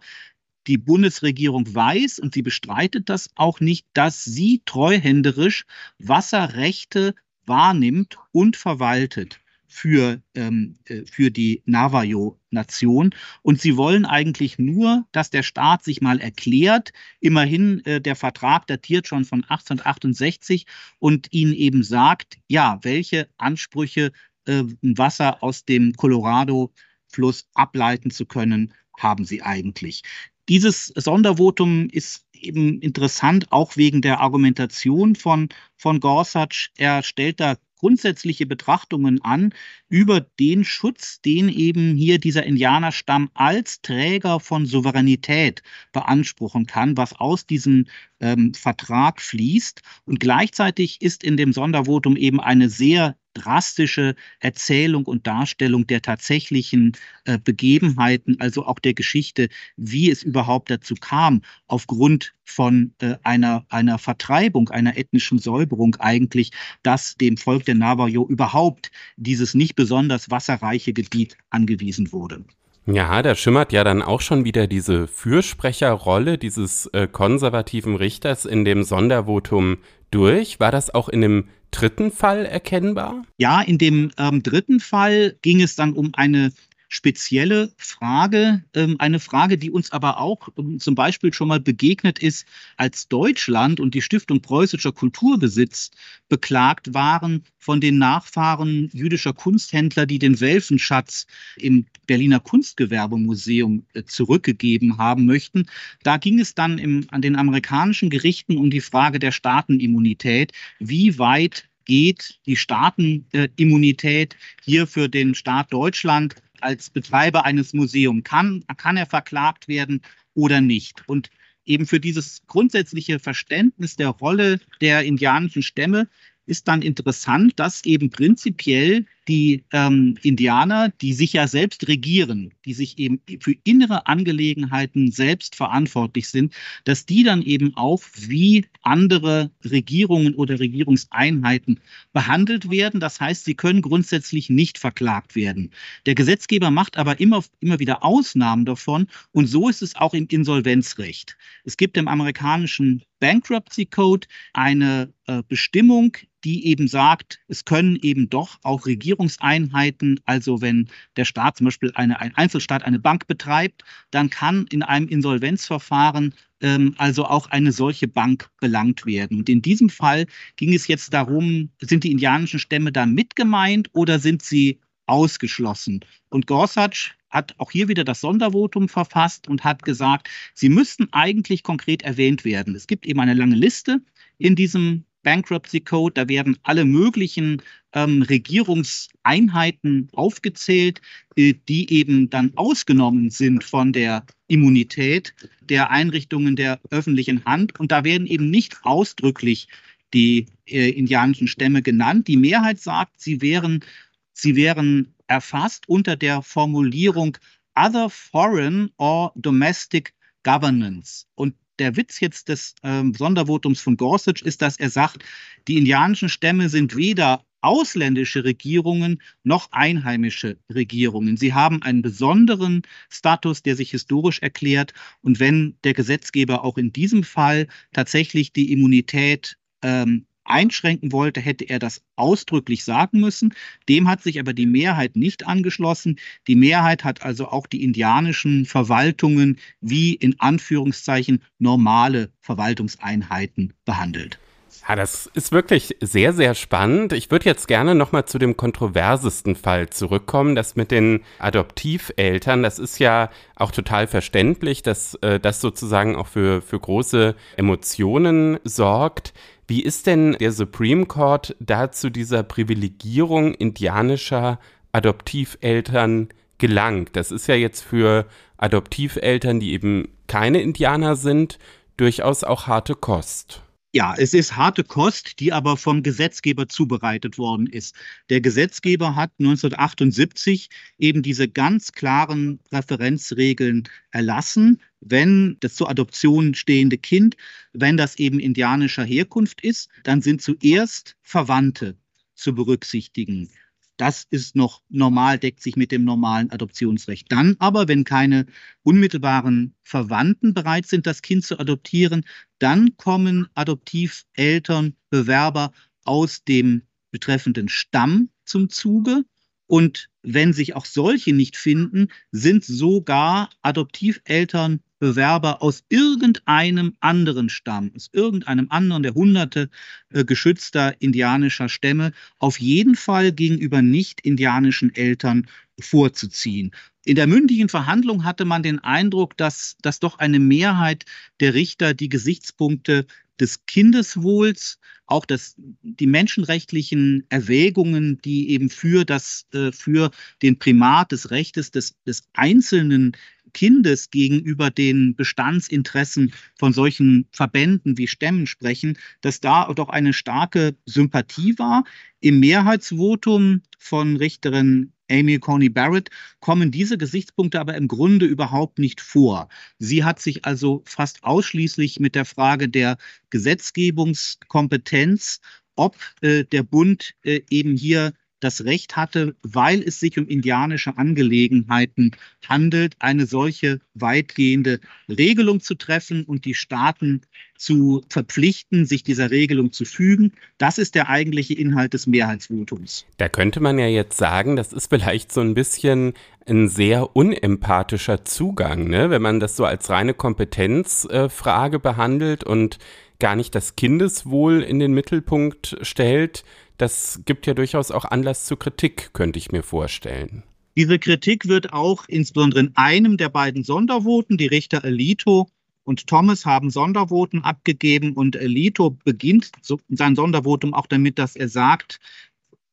S2: die Bundesregierung weiß und sie bestreitet das auch nicht, dass sie treuhänderisch Wasserrechte wahrnimmt und verwaltet für, ähm, äh, für die Navajo-Nation. Und sie wollen eigentlich nur, dass der Staat sich mal erklärt. Immerhin, äh, der Vertrag datiert schon von 1868 und ihnen eben sagt, ja, welche Ansprüche äh, Wasser aus dem Colorado-Fluss ableiten zu können, haben sie eigentlich. Dieses Sondervotum ist eben interessant, auch wegen der Argumentation von, von Gorsuch. Er stellt da grundsätzliche Betrachtungen an über den Schutz, den eben hier dieser Indianerstamm als Träger von Souveränität beanspruchen kann, was aus diesem ähm, Vertrag fließt. Und gleichzeitig ist in dem Sondervotum eben eine sehr drastische Erzählung und Darstellung der tatsächlichen äh, Begebenheiten, also auch der Geschichte, wie es überhaupt dazu kam, aufgrund von äh, einer, einer Vertreibung, einer ethnischen Säuberung eigentlich, dass dem Volk der Navajo überhaupt dieses nicht besonders wasserreiche Gebiet angewiesen wurde.
S1: Ja, da schimmert ja dann auch schon wieder diese Fürsprecherrolle dieses äh, konservativen Richters in dem Sondervotum durch. War das auch in dem dritten Fall erkennbar?
S2: Ja, in dem ähm, dritten Fall ging es dann um eine spezielle Frage, ähm, eine Frage, die uns aber auch ähm, zum Beispiel schon mal begegnet ist, als Deutschland und die Stiftung Preußischer Kulturbesitz beklagt waren von den Nachfahren jüdischer Kunsthändler, die den Welfenschatz im Berliner Kunstgewerbemuseum äh, zurückgegeben haben möchten. Da ging es dann im, an den amerikanischen Gerichten um die Frage der Staatenimmunität. Wie weit geht die Staatenimmunität hier für den Staat Deutschland als Betreiber eines Museums? Kann, kann er verklagt werden oder nicht? Und eben für dieses grundsätzliche Verständnis der Rolle der indianischen Stämme ist dann interessant, dass eben prinzipiell die ähm, Indianer, die sich ja selbst regieren, die sich eben für innere Angelegenheiten selbst verantwortlich sind, dass die dann eben auch wie andere Regierungen oder Regierungseinheiten behandelt werden. Das heißt, sie können grundsätzlich nicht verklagt werden. Der Gesetzgeber macht aber immer, immer wieder Ausnahmen davon und so ist es auch im Insolvenzrecht. Es gibt im amerikanischen Bankruptcy Code eine äh, Bestimmung, die eben sagt, es können eben doch auch Regierungseinheiten, also wenn der Staat zum Beispiel eine, ein Einzelstaat eine Bank betreibt, dann kann in einem Insolvenzverfahren ähm, also auch eine solche Bank belangt werden. Und in diesem Fall ging es jetzt darum, sind die indianischen Stämme da mitgemeint oder sind sie ausgeschlossen? Und Gorsuch hat auch hier wieder das Sondervotum verfasst und hat gesagt, sie müssten eigentlich konkret erwähnt werden. Es gibt eben eine lange Liste in diesem Bankruptcy Code. Da werden alle möglichen ähm, Regierungseinheiten aufgezählt, äh, die eben dann ausgenommen sind von der Immunität der Einrichtungen der öffentlichen Hand. Und da werden eben nicht ausdrücklich die äh, indianischen Stämme genannt. Die Mehrheit sagt, sie wären, sie wären erfasst unter der Formulierung Other Foreign or Domestic Governance. Und der Witz jetzt des ähm, Sondervotums von Gorsuch ist, dass er sagt, die indianischen Stämme sind weder ausländische Regierungen noch einheimische Regierungen. Sie haben einen besonderen Status, der sich historisch erklärt. Und wenn der Gesetzgeber auch in diesem Fall tatsächlich die Immunität ähm, einschränken wollte, hätte er das ausdrücklich sagen müssen. Dem hat sich aber die Mehrheit nicht angeschlossen. Die Mehrheit hat also auch die indianischen Verwaltungen wie in Anführungszeichen normale Verwaltungseinheiten behandelt.
S1: Ja, das ist wirklich sehr, sehr spannend. Ich würde jetzt gerne nochmal zu dem kontroversesten Fall zurückkommen, das mit den Adoptiveltern. Das ist ja auch total verständlich, dass äh, das sozusagen auch für, für große Emotionen sorgt. Wie ist denn der Supreme Court da zu dieser Privilegierung indianischer Adoptiveltern gelangt? Das ist ja jetzt für Adoptiveltern, die eben keine Indianer sind, durchaus auch harte Kost.
S2: Ja, es ist harte Kost, die aber vom Gesetzgeber zubereitet worden ist. Der Gesetzgeber hat 1978 eben diese ganz klaren Präferenzregeln erlassen, wenn das zur Adoption stehende Kind, wenn das eben indianischer Herkunft ist, dann sind zuerst Verwandte zu berücksichtigen. Das ist noch normal, deckt sich mit dem normalen Adoptionsrecht. Dann aber, wenn keine unmittelbaren Verwandten bereit sind, das Kind zu adoptieren, dann kommen Adoptiveltern, Bewerber aus dem betreffenden Stamm zum Zuge. Und wenn sich auch solche nicht finden, sind sogar Adoptiveltern Bewerber aus irgendeinem anderen Stamm, aus irgendeinem anderen der hunderte äh, geschützter indianischer Stämme, auf jeden Fall gegenüber nicht-indianischen Eltern vorzuziehen. In der mündlichen Verhandlung hatte man den Eindruck, dass, dass doch eine Mehrheit der Richter die Gesichtspunkte des Kindeswohls, auch das, die menschenrechtlichen Erwägungen, die eben für, das, äh, für den Primat des Rechtes des, des einzelnen Kindes gegenüber den Bestandsinteressen von solchen Verbänden wie Stämmen sprechen, dass da doch eine starke Sympathie war. Im Mehrheitsvotum von Richterin Amy Coney Barrett kommen diese Gesichtspunkte aber im Grunde überhaupt nicht vor. Sie hat sich also fast ausschließlich mit der Frage der Gesetzgebungskompetenz, ob äh, der Bund äh, eben hier das Recht hatte, weil es sich um indianische Angelegenheiten handelt, eine solche weitgehende Regelung zu treffen und die Staaten zu verpflichten, sich dieser Regelung zu fügen. Das ist der eigentliche Inhalt des Mehrheitsvotums.
S1: Da könnte man ja jetzt sagen, das ist vielleicht so ein bisschen ein sehr unempathischer Zugang, ne? wenn man das so als reine Kompetenzfrage äh, behandelt und gar nicht das Kindeswohl in den Mittelpunkt stellt. Das gibt ja durchaus auch Anlass zur Kritik, könnte ich mir vorstellen.
S2: Diese Kritik wird auch insbesondere in einem der beiden Sondervoten, die Richter Alito und Thomas haben Sondervoten abgegeben und Alito beginnt sein Sondervotum auch damit, dass er sagt,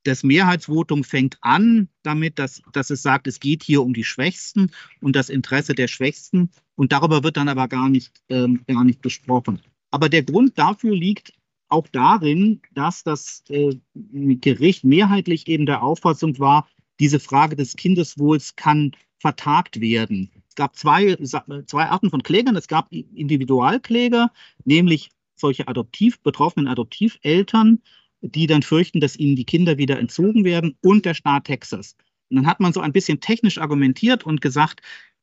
S2: das Mehrheitsvotum fängt an damit, dass, dass es sagt, es geht hier um die Schwächsten und das Interesse der Schwächsten. Und darüber wird dann aber gar nicht, ähm, gar nicht besprochen. Aber der Grund dafür liegt auch darin, dass das äh, Gericht mehrheitlich eben der Auffassung war, diese Frage des Kindeswohls kann vertagt werden. Es gab zwei, zwei Arten von Klägern. Es gab Individualkläger, nämlich solche adoptiv betroffenen Adoptiveltern, die dann fürchten, dass ihnen die Kinder wieder entzogen werden, und der Staat Texas. Und dann hat man so ein bisschen technisch argumentiert und gesagt,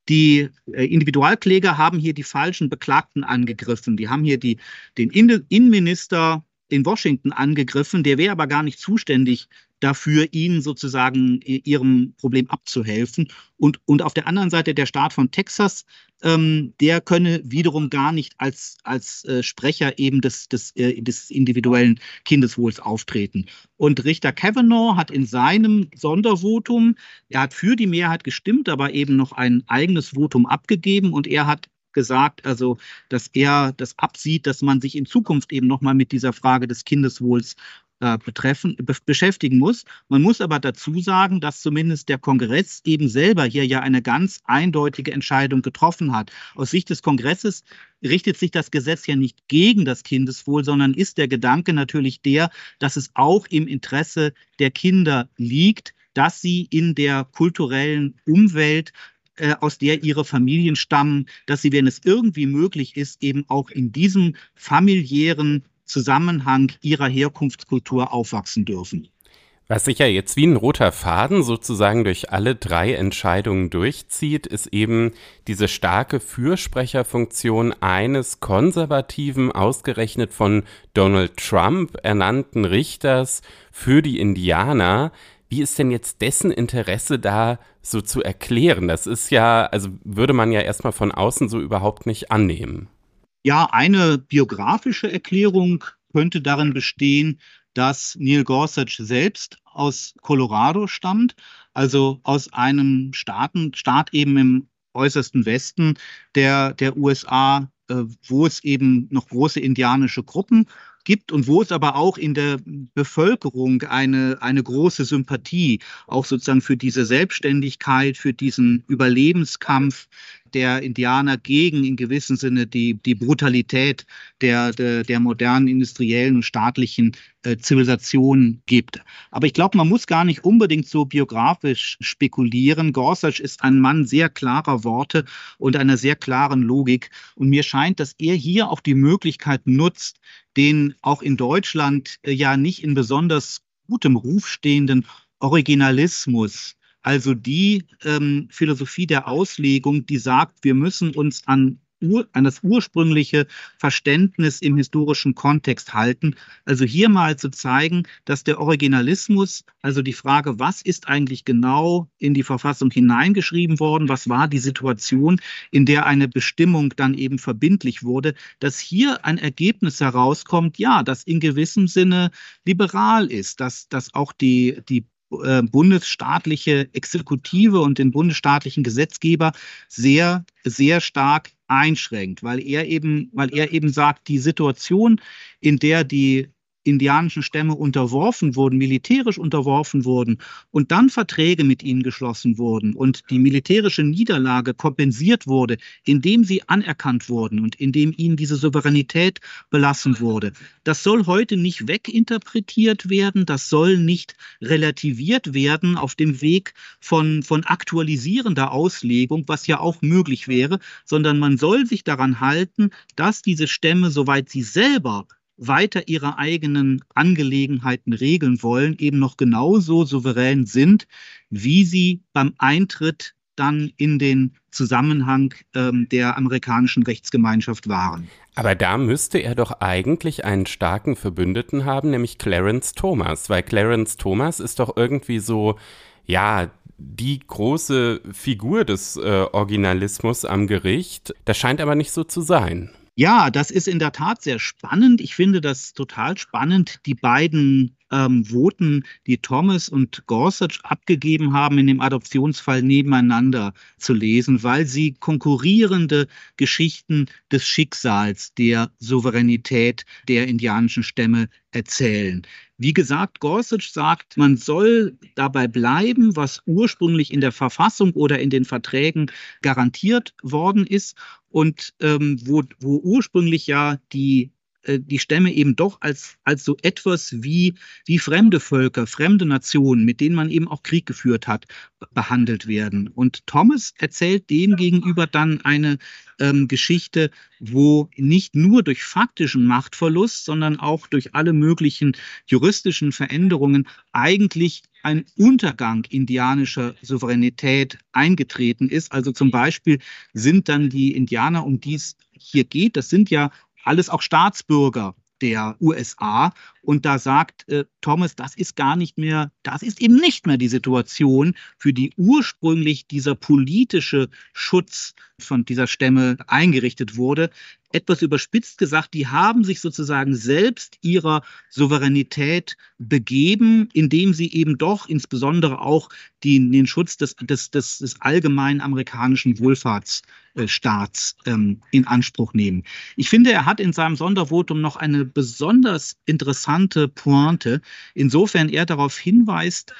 S2: die äh, Individualkläger haben hier die falschen Beklagten angegriffen. Die haben hier die, den Innenminister in Washington angegriffen, der wäre aber gar nicht zuständig dafür, ihnen sozusagen ihrem Problem abzuhelfen. Und, und auf der anderen Seite der Staat von Texas, ähm, der könne wiederum gar nicht als, als äh, Sprecher eben des, des, äh, des individuellen Kindeswohls auftreten. Und Richter Kavanaugh hat in seinem Sondervotum, er hat für die Mehrheit gestimmt, aber eben noch ein eigenes Votum abgegeben und er hat gesagt, also dass er das absieht, dass man sich in Zukunft eben nochmal mit dieser Frage des Kindeswohls äh, betreffen, be beschäftigen muss. Man muss aber dazu sagen, dass zumindest der Kongress eben selber hier ja eine ganz eindeutige Entscheidung getroffen hat. Aus Sicht des Kongresses richtet sich das Gesetz ja nicht gegen das Kindeswohl, sondern ist der Gedanke natürlich der, dass es auch im Interesse der Kinder liegt, dass sie in der kulturellen Umwelt äh, aus der ihre Familien stammen, dass sie, wenn es irgendwie möglich ist, eben auch in diesem familiären Zusammenhang ihrer Herkunftskultur aufwachsen dürfen.
S1: Was sich ja jetzt wie ein roter Faden sozusagen durch alle drei Entscheidungen durchzieht, ist eben diese starke Fürsprecherfunktion eines konservativen, ausgerechnet von Donald Trump ernannten Richters für die Indianer, wie ist denn jetzt dessen Interesse da so zu erklären? Das ist ja, also würde man ja erstmal von außen so überhaupt nicht annehmen.
S2: Ja, eine biografische Erklärung könnte darin bestehen, dass Neil Gorsuch selbst aus Colorado stammt, also aus einem Staaten, Staat eben im äußersten Westen der, der USA, äh, wo es eben noch große indianische Gruppen gibt und wo es aber auch in der Bevölkerung eine, eine große Sympathie auch sozusagen für diese Selbstständigkeit, für diesen Überlebenskampf der Indianer gegen in gewissem Sinne die, die Brutalität der, der, der modernen industriellen und staatlichen äh, Zivilisation gibt. Aber ich glaube, man muss gar nicht unbedingt so biografisch spekulieren. Gorsuch ist ein Mann sehr klarer Worte und einer sehr klaren Logik. Und mir scheint, dass er hier auch die Möglichkeit nutzt, den auch in Deutschland äh, ja nicht in besonders gutem Ruf stehenden Originalismus also die ähm, Philosophie der Auslegung, die sagt, wir müssen uns an, an das ursprüngliche Verständnis im historischen Kontext halten. Also hier mal zu zeigen, dass der Originalismus, also die Frage, was ist eigentlich genau in die Verfassung hineingeschrieben worden, was war die Situation, in der eine Bestimmung dann eben verbindlich wurde, dass hier ein Ergebnis herauskommt, ja, das in gewissem Sinne liberal ist, dass, dass auch die, die bundesstaatliche Exekutive und den bundesstaatlichen Gesetzgeber sehr, sehr stark einschränkt, weil er eben, weil er eben sagt, die Situation, in der die indianischen Stämme unterworfen wurden, militärisch unterworfen wurden und dann Verträge mit ihnen geschlossen wurden und die militärische Niederlage kompensiert wurde, indem sie anerkannt wurden und indem ihnen diese Souveränität belassen wurde. Das soll heute nicht weginterpretiert werden, das soll nicht relativiert werden auf dem Weg von, von aktualisierender Auslegung, was ja auch möglich wäre, sondern man soll sich daran halten, dass diese Stämme, soweit sie selber weiter ihre eigenen Angelegenheiten regeln wollen, eben noch genauso souverän sind, wie sie beim Eintritt dann in den Zusammenhang ähm, der amerikanischen Rechtsgemeinschaft waren.
S1: Aber da müsste er doch eigentlich einen starken Verbündeten haben, nämlich Clarence Thomas, weil Clarence Thomas ist doch irgendwie so, ja, die große Figur des äh, Originalismus am Gericht. Das scheint aber nicht so zu sein.
S2: Ja, das ist in der Tat sehr spannend. Ich finde das total spannend, die beiden ähm, Voten, die Thomas und Gorsuch abgegeben haben, in dem Adoptionsfall nebeneinander zu lesen, weil sie konkurrierende Geschichten des Schicksals, der Souveränität der indianischen Stämme erzählen. Wie gesagt, Gorsuch sagt, man soll dabei bleiben, was ursprünglich in der Verfassung oder in den Verträgen garantiert worden ist und ähm, wo, wo ursprünglich ja die äh, die Stämme eben doch als, als so etwas wie, wie fremde Völker, fremde Nationen, mit denen man eben auch Krieg geführt hat, behandelt werden. Und Thomas erzählt dem gegenüber dann eine ähm, Geschichte, wo nicht nur durch faktischen Machtverlust, sondern auch durch alle möglichen juristischen Veränderungen eigentlich ein Untergang indianischer Souveränität eingetreten ist. Also zum Beispiel sind dann die Indianer, um die es hier geht, das sind ja alles auch Staatsbürger der USA. Und da sagt äh, Thomas, das ist gar nicht mehr, das ist eben nicht mehr die Situation, für die ursprünglich dieser politische Schutz von dieser Stämme eingerichtet wurde. Etwas überspitzt gesagt, die haben sich sozusagen selbst ihrer Souveränität begeben, indem sie eben doch insbesondere auch die, den Schutz des, des, des, des allgemeinen amerikanischen Wohlfahrtsstaats ähm, in Anspruch nehmen. Ich finde, er hat in seinem Sondervotum noch eine besonders interessante Pointe, insofern er darauf hinweist,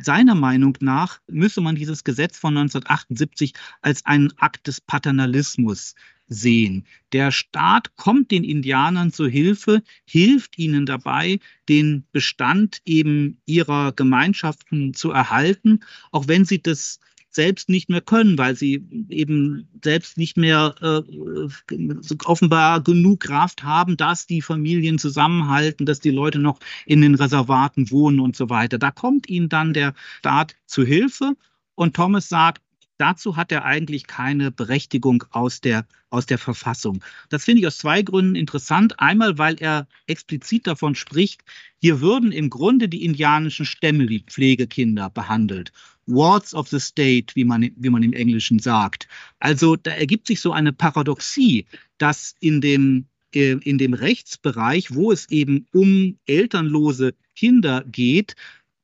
S2: seiner Meinung nach müsse man dieses Gesetz von 1978 als einen Akt des Paternalismus sehen. Der Staat kommt den Indianern zu Hilfe, hilft ihnen dabei, den Bestand eben ihrer Gemeinschaften zu erhalten, auch wenn sie das selbst nicht mehr können, weil sie eben selbst nicht mehr äh, offenbar genug Kraft haben, dass die Familien zusammenhalten, dass die Leute noch in den Reservaten wohnen und so weiter. Da kommt ihnen dann der Staat zu Hilfe und Thomas sagt, Dazu hat er eigentlich keine Berechtigung aus der, aus der Verfassung. Das finde ich aus zwei Gründen interessant. Einmal, weil er explizit davon spricht, hier würden im Grunde die indianischen Stämme wie Pflegekinder behandelt. Wards of the State, wie man, wie man im Englischen sagt. Also da ergibt sich so eine Paradoxie, dass in dem, äh, in dem Rechtsbereich, wo es eben um elternlose Kinder geht,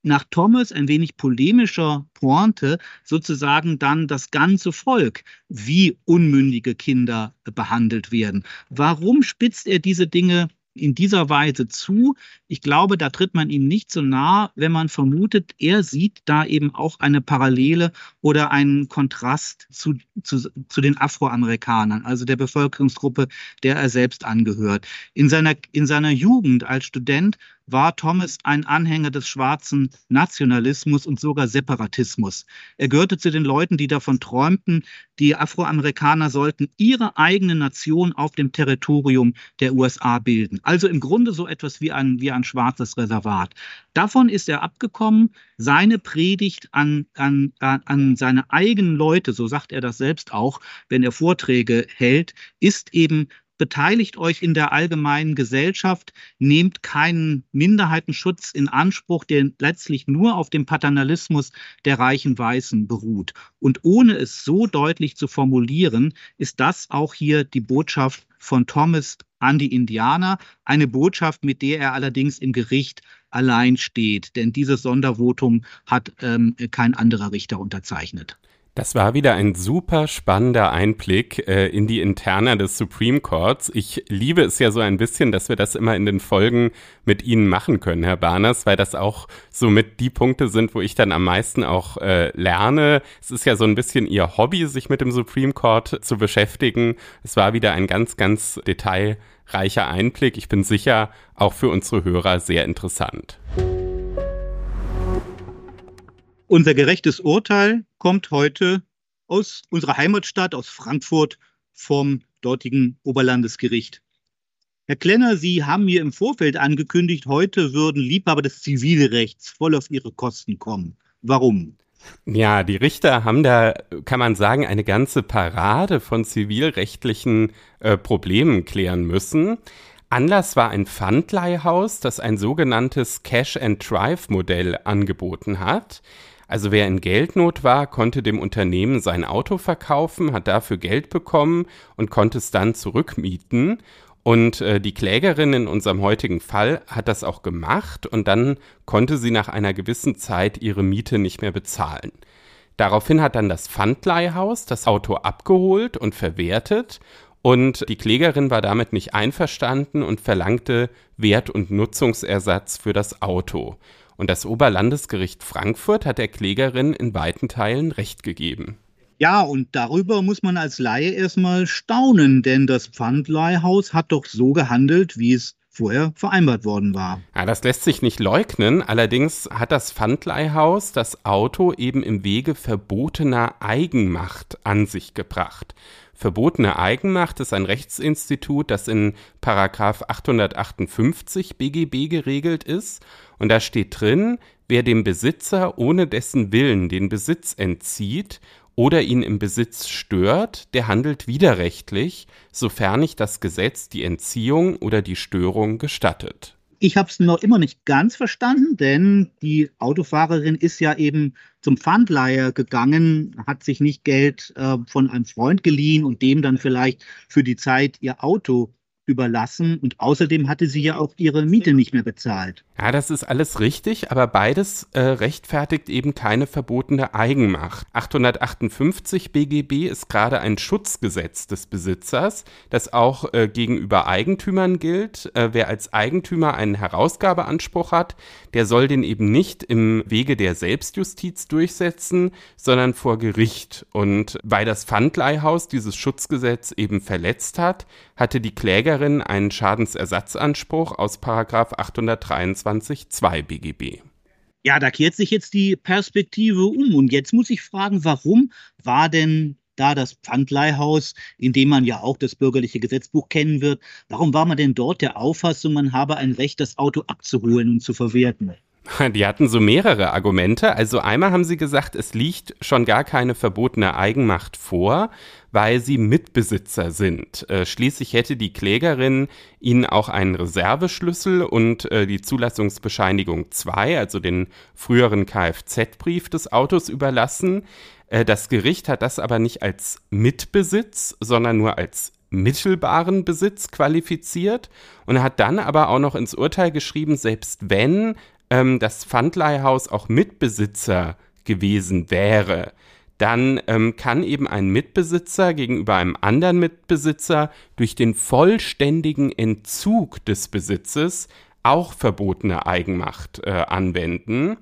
S2: nach Thomas ein wenig polemischer Pointe sozusagen dann das ganze Volk, wie unmündige Kinder behandelt werden. Warum spitzt er diese Dinge in dieser Weise zu. Ich glaube, da tritt man ihm nicht so nah, wenn man vermutet, er sieht da eben auch eine Parallele oder einen Kontrast zu, zu, zu den Afroamerikanern, also der Bevölkerungsgruppe, der er selbst angehört. In seiner, in seiner Jugend als Student war Thomas ein Anhänger des schwarzen Nationalismus und sogar Separatismus. Er gehörte zu den Leuten, die davon träumten, die Afroamerikaner sollten ihre eigene Nation auf dem Territorium der USA bilden. Also im Grunde so etwas wie ein, wie ein schwarzes Reservat. Davon ist er abgekommen. Seine Predigt an, an, an seine eigenen Leute, so sagt er das selbst auch, wenn er Vorträge hält, ist eben beteiligt euch in der allgemeinen Gesellschaft, nehmt keinen Minderheitenschutz in Anspruch, der letztlich nur auf dem Paternalismus der reichen Weißen beruht. Und ohne es so deutlich zu formulieren, ist das auch hier die Botschaft von Thomas an die Indianer, eine Botschaft, mit der er allerdings im Gericht allein steht, denn dieses Sondervotum hat ähm, kein anderer Richter unterzeichnet.
S1: Das war wieder ein super spannender Einblick äh, in die Interna des Supreme Courts. Ich liebe es ja so ein bisschen, dass wir das immer in den Folgen mit Ihnen machen können, Herr Barners, weil das auch so mit die Punkte sind, wo ich dann am meisten auch äh, lerne. Es ist ja so ein bisschen Ihr Hobby, sich mit dem Supreme Court zu beschäftigen. Es war wieder ein ganz, ganz detailreicher Einblick. Ich bin sicher, auch für unsere Hörer sehr interessant.
S2: Unser gerechtes Urteil kommt heute aus unserer Heimatstadt, aus Frankfurt, vom dortigen Oberlandesgericht. Herr Klenner, Sie haben mir im Vorfeld angekündigt, heute würden Liebhaber des Zivilrechts voll auf ihre Kosten kommen. Warum?
S1: Ja, die Richter haben da, kann man sagen, eine ganze Parade von zivilrechtlichen äh, Problemen klären müssen. Anlass war ein Pfandleihhaus, das ein sogenanntes Cash-and-Drive-Modell angeboten hat. Also wer in Geldnot war, konnte dem Unternehmen sein Auto verkaufen, hat dafür Geld bekommen und konnte es dann zurückmieten. Und äh, die Klägerin in unserem heutigen Fall hat das auch gemacht und dann konnte sie nach einer gewissen Zeit ihre Miete nicht mehr bezahlen. Daraufhin hat dann das Pfandleihhaus das Auto abgeholt und verwertet und die Klägerin war damit nicht einverstanden und verlangte Wert- und Nutzungsersatz für das Auto. Und das Oberlandesgericht Frankfurt hat der Klägerin in weiten Teilen Recht gegeben.
S2: Ja, und darüber muss man als Laie erstmal staunen, denn das Pfandleihhaus hat doch so gehandelt, wie es vorher vereinbart worden war.
S1: Ja, das lässt sich nicht leugnen. Allerdings hat das Pfandleihhaus das Auto eben im Wege verbotener Eigenmacht an sich gebracht. Verbotene Eigenmacht ist ein Rechtsinstitut, das in Paragraph 858 BGB geregelt ist. Und da steht drin, wer dem Besitzer ohne dessen Willen den Besitz entzieht oder ihn im Besitz stört, der handelt widerrechtlich, sofern nicht das Gesetz die Entziehung oder die Störung gestattet.
S2: Ich habe es noch immer nicht ganz verstanden, denn die Autofahrerin ist ja eben zum Pfandleiher gegangen, hat sich nicht Geld äh, von einem Freund geliehen und dem dann vielleicht für die Zeit ihr Auto überlassen und außerdem hatte sie ja auch ihre Miete nicht mehr bezahlt.
S1: Ja, das ist alles richtig, aber beides äh, rechtfertigt eben keine verbotene Eigenmacht. 858 BGB ist gerade ein Schutzgesetz des Besitzers, das auch äh, gegenüber Eigentümern gilt. Äh, wer als Eigentümer einen Herausgabeanspruch hat, der soll den eben nicht im Wege der Selbstjustiz durchsetzen, sondern vor Gericht. Und weil das Pfandleihhaus dieses Schutzgesetz eben verletzt hat, hatte die Klägerin einen Schadensersatzanspruch aus 823 2 BGB.
S2: Ja, da kehrt sich jetzt die Perspektive um. Und jetzt muss ich fragen, warum war denn da das Pfandleihhaus, in dem man ja auch das bürgerliche Gesetzbuch kennen wird, warum war man denn dort der Auffassung, man habe ein Recht, das Auto abzuholen und zu verwerten? <laughs>
S1: Die hatten so mehrere Argumente. Also einmal haben sie gesagt, es liegt schon gar keine verbotene Eigenmacht vor, weil sie Mitbesitzer sind. Äh, schließlich hätte die Klägerin ihnen auch einen Reserveschlüssel und äh, die Zulassungsbescheinigung 2, also den früheren Kfz-Brief des Autos überlassen. Äh, das Gericht hat das aber nicht als Mitbesitz, sondern nur als mittelbaren Besitz qualifiziert und hat dann aber auch noch ins Urteil geschrieben, selbst wenn ähm, das Pfandleihhaus auch Mitbesitzer gewesen wäre, dann ähm, kann eben ein Mitbesitzer gegenüber einem anderen Mitbesitzer durch den vollständigen Entzug des Besitzes auch verbotene Eigenmacht äh, anwenden.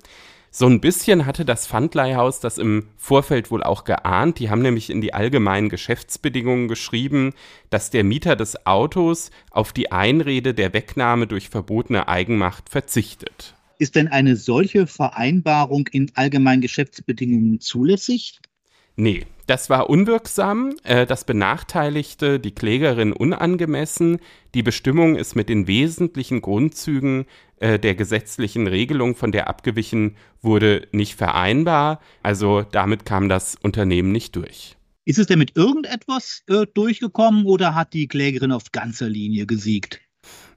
S1: So ein bisschen hatte das Pfandleihhaus das im Vorfeld wohl auch geahnt. Die haben nämlich in die allgemeinen Geschäftsbedingungen geschrieben, dass der Mieter des Autos auf die Einrede der Wegnahme durch verbotene Eigenmacht verzichtet.
S2: Ist denn eine solche Vereinbarung in allgemeinen Geschäftsbedingungen zulässig?
S1: Nee, das war unwirksam, äh, das benachteiligte die Klägerin unangemessen. Die Bestimmung ist mit den wesentlichen Grundzügen äh, der gesetzlichen Regelung, von der abgewichen wurde, nicht vereinbar. Also damit kam das Unternehmen nicht durch.
S2: Ist es denn mit irgendetwas äh, durchgekommen oder hat die Klägerin auf ganzer Linie gesiegt?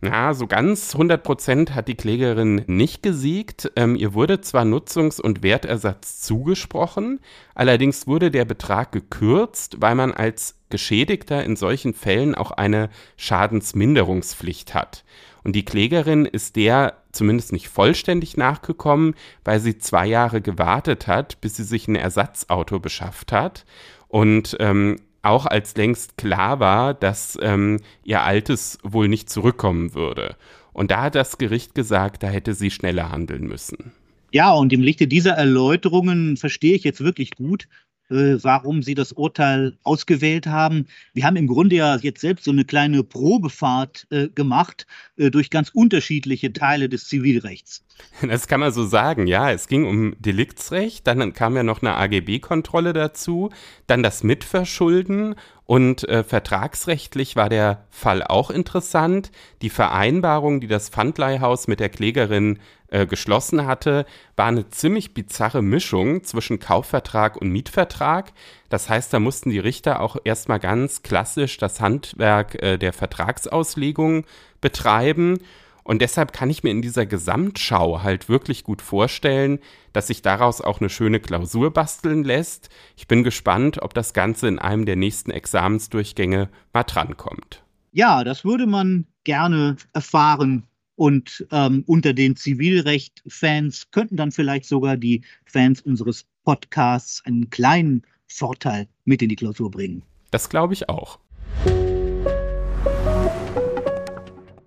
S1: Ja, so ganz 100 Prozent hat die Klägerin nicht gesiegt. Ähm, ihr wurde zwar Nutzungs- und Wertersatz zugesprochen, allerdings wurde der Betrag gekürzt, weil man als Geschädigter in solchen Fällen auch eine Schadensminderungspflicht hat. Und die Klägerin ist der zumindest nicht vollständig nachgekommen, weil sie zwei Jahre gewartet hat, bis sie sich ein Ersatzauto beschafft hat. Und ähm, auch als längst klar war, dass ähm, ihr Altes wohl nicht zurückkommen würde. Und da hat das Gericht gesagt, da hätte sie schneller handeln müssen.
S2: Ja, und im Lichte dieser Erläuterungen verstehe ich jetzt wirklich gut, äh, warum Sie das Urteil ausgewählt haben. Wir haben im Grunde ja jetzt selbst so eine kleine Probefahrt äh, gemacht äh, durch ganz unterschiedliche Teile des Zivilrechts. <laughs>
S1: Das kann man so sagen, ja. Es ging um Deliktsrecht, dann kam ja noch eine AGB-Kontrolle dazu, dann das Mitverschulden und äh, vertragsrechtlich war der Fall auch interessant. Die Vereinbarung, die das Pfandleihhaus mit der Klägerin äh, geschlossen hatte, war eine ziemlich bizarre Mischung zwischen Kaufvertrag und Mietvertrag. Das heißt, da mussten die Richter auch erstmal ganz klassisch das Handwerk äh, der Vertragsauslegung betreiben. Und deshalb kann ich mir in dieser Gesamtschau halt wirklich gut vorstellen, dass sich daraus auch eine schöne Klausur basteln lässt. Ich bin gespannt, ob das Ganze in einem der nächsten Examensdurchgänge mal drankommt.
S2: Ja, das würde man gerne erfahren. Und ähm, unter den Zivilrecht-Fans könnten dann vielleicht sogar die Fans unseres Podcasts einen kleinen Vorteil mit in die Klausur bringen.
S1: Das glaube ich auch.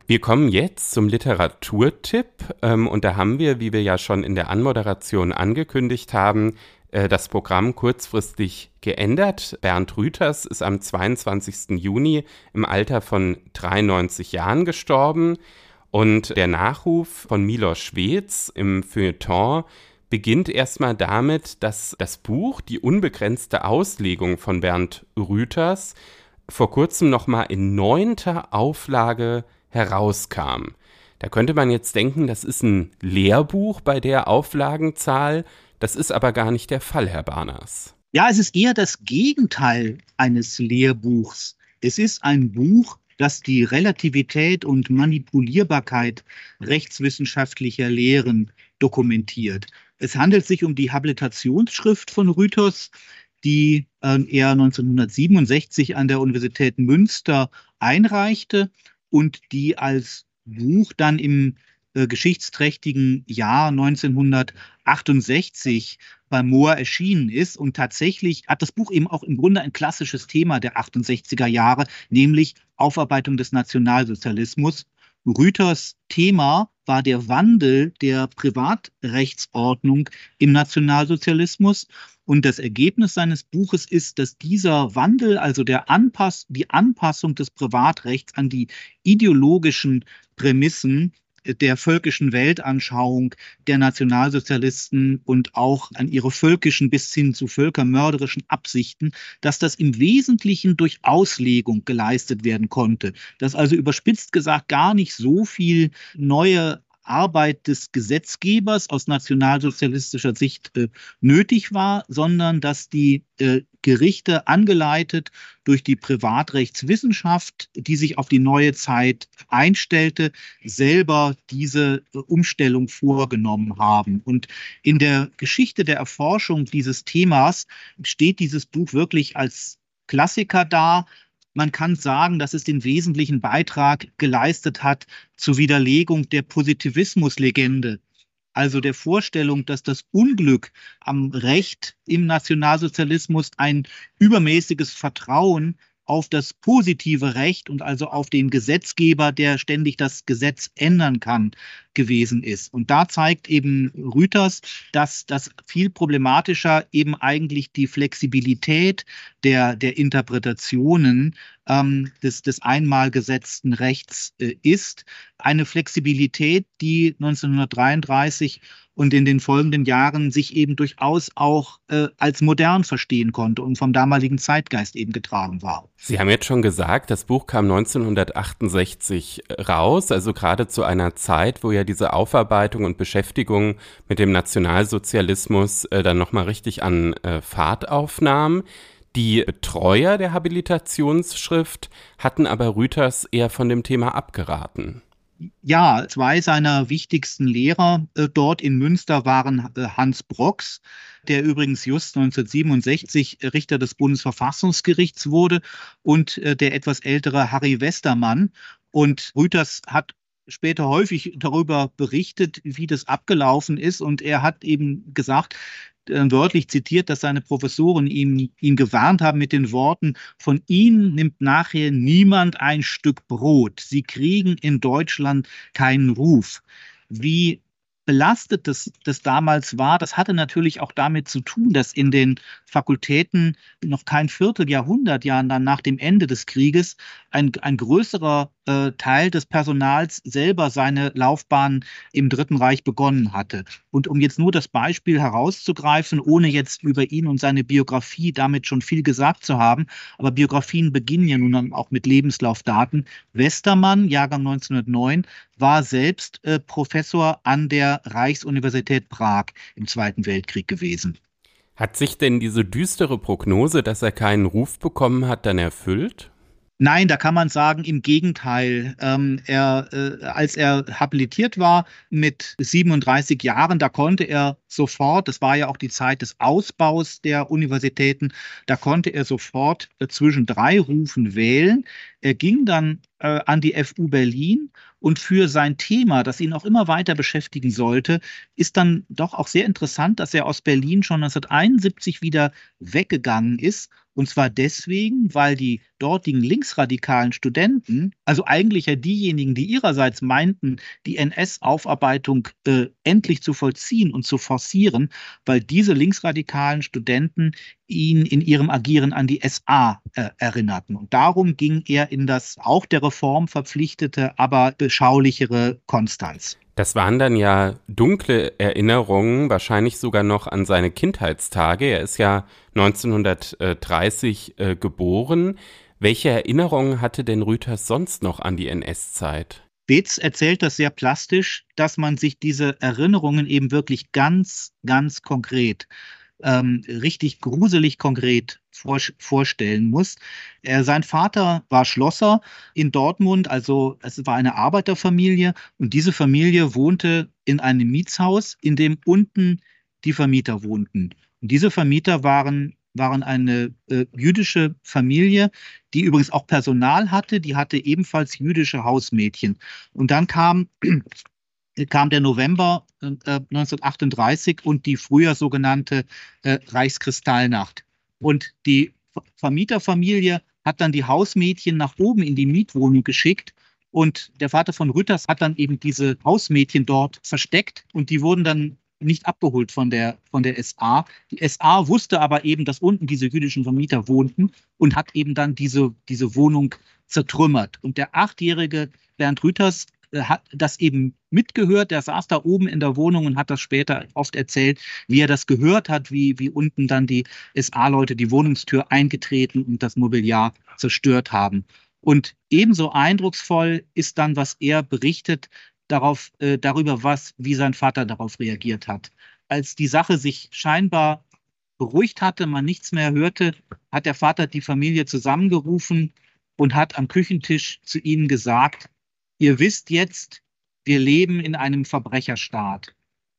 S1: Wir kommen jetzt zum Literaturtipp ähm, und da haben wir, wie wir ja schon in der Anmoderation angekündigt haben, äh, das Programm kurzfristig geändert. Bernd Rüters ist am 22. Juni im Alter von 93 Jahren gestorben und der Nachruf von Milos Schwez im Feuilleton beginnt erstmal damit, dass das Buch Die unbegrenzte Auslegung von Bernd Rüters vor kurzem nochmal in neunter Auflage herauskam. Da könnte man jetzt denken, das ist ein Lehrbuch bei der Auflagenzahl. Das ist aber gar nicht der Fall, Herr Barners.
S2: Ja, es ist eher das Gegenteil eines Lehrbuchs. Es ist ein Buch, das die Relativität und Manipulierbarkeit rechtswissenschaftlicher Lehren dokumentiert. Es handelt sich um die Habilitationsschrift von Rüthers, die äh, er 1967 an der Universität Münster einreichte und die als Buch dann im äh, geschichtsträchtigen Jahr 1968 bei Mohr erschienen ist. Und tatsächlich hat das Buch eben auch im Grunde ein klassisches Thema der 68er Jahre, nämlich Aufarbeitung des Nationalsozialismus. Rüthers Thema war der Wandel der Privatrechtsordnung im Nationalsozialismus. Und das Ergebnis seines Buches ist, dass dieser Wandel, also der Anpass, die Anpassung des Privatrechts an die ideologischen Prämissen der völkischen Weltanschauung der Nationalsozialisten und auch an ihre völkischen bis hin zu völkermörderischen Absichten, dass das im Wesentlichen durch Auslegung geleistet werden konnte, dass also überspitzt gesagt gar nicht so viel neue Arbeit des Gesetzgebers aus nationalsozialistischer Sicht äh, nötig war, sondern dass die äh, Gerichte angeleitet durch die Privatrechtswissenschaft, die sich auf die neue Zeit einstellte, selber diese äh, Umstellung vorgenommen haben. Und in der Geschichte der Erforschung dieses Themas steht dieses Buch wirklich als Klassiker da, man kann sagen, dass es den wesentlichen Beitrag geleistet hat zur Widerlegung der Positivismuslegende, also der Vorstellung, dass das Unglück am Recht im Nationalsozialismus ein übermäßiges Vertrauen auf das positive Recht und also auf den Gesetzgeber, der ständig das Gesetz ändern kann, gewesen ist. Und da zeigt eben Rüters, dass das viel problematischer eben eigentlich die Flexibilität der, der Interpretationen ähm, des, des einmal gesetzten Rechts äh, ist. Eine Flexibilität, die 1933 und in den folgenden Jahren sich eben durchaus auch äh, als modern verstehen konnte und vom damaligen Zeitgeist eben getragen war.
S1: Sie haben jetzt schon gesagt, das Buch kam 1968 raus, also gerade zu einer Zeit, wo ja diese Aufarbeitung und Beschäftigung mit dem Nationalsozialismus äh, dann nochmal richtig an äh, Fahrt aufnahm. Die Betreuer der Habilitationsschrift hatten aber Rüters eher von dem Thema abgeraten.
S2: Ja, zwei seiner wichtigsten Lehrer äh, dort in Münster waren äh, Hans Brocks, der übrigens just 1967 Richter des Bundesverfassungsgerichts wurde, und äh, der etwas ältere Harry Westermann. Und Rüters hat später häufig darüber berichtet, wie das abgelaufen ist. Und er hat eben gesagt, äh, wörtlich zitiert, dass seine Professoren ihm, ihn gewarnt haben mit den Worten, von ihnen nimmt nachher niemand ein Stück Brot. Sie kriegen in Deutschland keinen Ruf. Wie belastet das, das damals war, das hatte natürlich auch damit zu tun, dass in den Fakultäten noch kein Vierteljahrhundert Jahren dann nach dem Ende des Krieges ein, ein größerer äh, Teil des Personals selber seine Laufbahn im Dritten Reich begonnen hatte. Und um jetzt nur das Beispiel herauszugreifen, ohne jetzt über ihn und seine Biografie damit schon viel gesagt zu haben, aber Biografien beginnen ja nun auch mit Lebenslaufdaten. Westermann, Jahrgang 1909, war selbst äh, Professor an der Reichsuniversität Prag im Zweiten Weltkrieg gewesen.
S1: Hat sich denn diese düstere Prognose, dass er keinen Ruf bekommen hat, dann erfüllt?
S2: Nein, da kann man sagen, im Gegenteil. Ähm, er, äh, als er habilitiert war mit 37 Jahren, da konnte er sofort, das war ja auch die Zeit des Ausbaus der Universitäten, da konnte er sofort äh, zwischen drei Rufen wählen. Er ging dann äh, an die FU Berlin und für sein Thema, das ihn auch immer weiter beschäftigen sollte, ist dann doch auch sehr interessant, dass er aus Berlin schon 1971 wieder weggegangen ist. Und zwar deswegen, weil die dortigen linksradikalen Studenten, also eigentlich ja diejenigen, die ihrerseits meinten, die NS-Aufarbeitung äh, endlich zu vollziehen und zu forcieren, weil diese linksradikalen Studenten ihn in ihrem Agieren an die SA äh, erinnerten. Und darum ging er in das auch der Reform verpflichtete, aber beschaulichere Konstanz.
S1: Das waren dann ja dunkle Erinnerungen, wahrscheinlich sogar noch an seine Kindheitstage. Er ist ja 1930 äh, geboren. Welche Erinnerungen hatte denn Rüthers sonst noch an die NS-Zeit?
S2: Beetz erzählt das sehr plastisch, dass man sich diese Erinnerungen eben wirklich ganz, ganz konkret ähm, richtig gruselig konkret vor, vorstellen muss. Er, sein Vater war Schlosser in Dortmund, also es war eine Arbeiterfamilie und diese Familie wohnte in einem Mietshaus, in dem unten die Vermieter wohnten. Und diese Vermieter waren waren eine äh, jüdische Familie, die übrigens auch Personal hatte, die hatte ebenfalls jüdische Hausmädchen. Und dann kam kam der November äh, 1938 und die früher sogenannte äh, Reichskristallnacht. Und die Vermieterfamilie hat dann die Hausmädchen nach oben in die Mietwohnung geschickt. Und der Vater von Rütters hat dann eben diese Hausmädchen dort versteckt und die wurden dann nicht abgeholt von der, von der SA. Die SA wusste aber eben, dass unten diese jüdischen Vermieter wohnten und hat eben dann diese, diese Wohnung zertrümmert. Und der achtjährige Bernd Rüters äh, hat das eben mitgehört. Der saß da oben in der Wohnung und hat das später oft erzählt, wie er das gehört hat, wie, wie unten dann die SA-Leute die Wohnungstür eingetreten und das Mobiliar zerstört haben. Und ebenso eindrucksvoll ist dann, was er berichtet darauf, äh, darüber, was, wie sein Vater darauf reagiert hat. Als die Sache sich scheinbar beruhigt hatte, man nichts mehr hörte, hat der Vater die Familie zusammengerufen und hat am Küchentisch zu ihnen gesagt, ihr wisst jetzt, wir leben in einem Verbrecherstaat.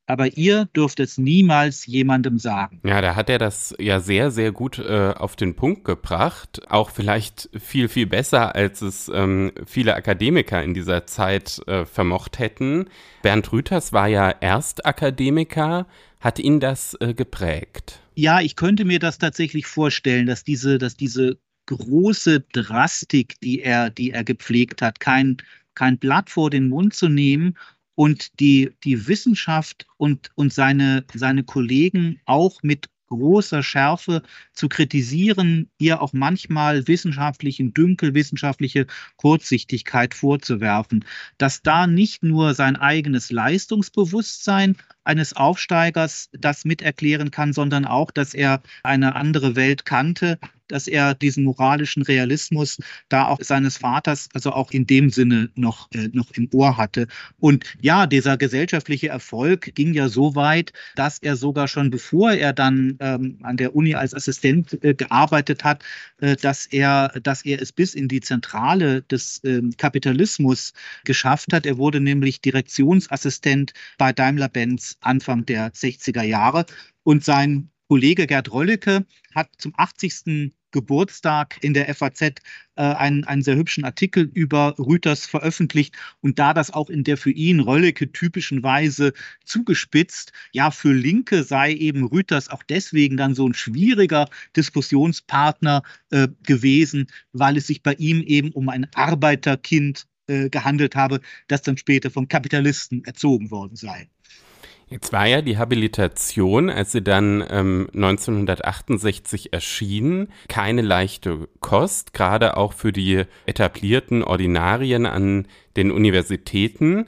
S2: Aber ihr dürft es niemals jemandem sagen.
S1: Ja, da hat er das ja sehr, sehr gut äh, auf den Punkt gebracht. Auch vielleicht viel, viel besser, als es ähm, viele Akademiker in dieser Zeit äh, vermocht hätten. Bernd Rüthers war ja Erstakademiker. Hat ihn das äh, geprägt?
S2: Ja, ich könnte mir das tatsächlich vorstellen, dass diese, dass diese große Drastik, die er, die er gepflegt hat, kein kein Blatt vor den Mund zu nehmen und die, die Wissenschaft und, und seine, seine Kollegen auch mit großer Schärfe zu kritisieren, ihr auch manchmal wissenschaftlichen Dünkel, wissenschaftliche Kurzsichtigkeit vorzuwerfen, dass da nicht nur sein eigenes Leistungsbewusstsein eines Aufsteigers das miterklären kann, sondern auch, dass er eine andere Welt kannte, dass er diesen moralischen Realismus da auch seines Vaters, also auch in dem Sinne noch, äh, noch im Ohr hatte. Und ja, dieser gesellschaftliche Erfolg ging ja so weit, dass er sogar schon bevor er dann ähm, an der Uni als Assistent äh, gearbeitet hat, äh, dass er, dass er es bis in die Zentrale des ähm, Kapitalismus geschafft hat. Er wurde nämlich Direktionsassistent bei Daimler-Benz Anfang der 60er Jahre. Und sein Kollege Gerd Röllecke hat zum 80. Geburtstag in der FAZ äh, einen, einen sehr hübschen Artikel über Rüters veröffentlicht und da das auch in der für ihn Röllecke typischen Weise zugespitzt, ja, für Linke sei eben Rüters auch deswegen dann so ein schwieriger Diskussionspartner äh, gewesen, weil es sich bei ihm eben um ein Arbeiterkind äh, gehandelt habe, das dann später vom Kapitalisten erzogen worden sei.
S1: Jetzt war ja die Habilitation, als sie dann ähm, 1968 erschien, keine leichte Kost, gerade auch für die etablierten Ordinarien an den Universitäten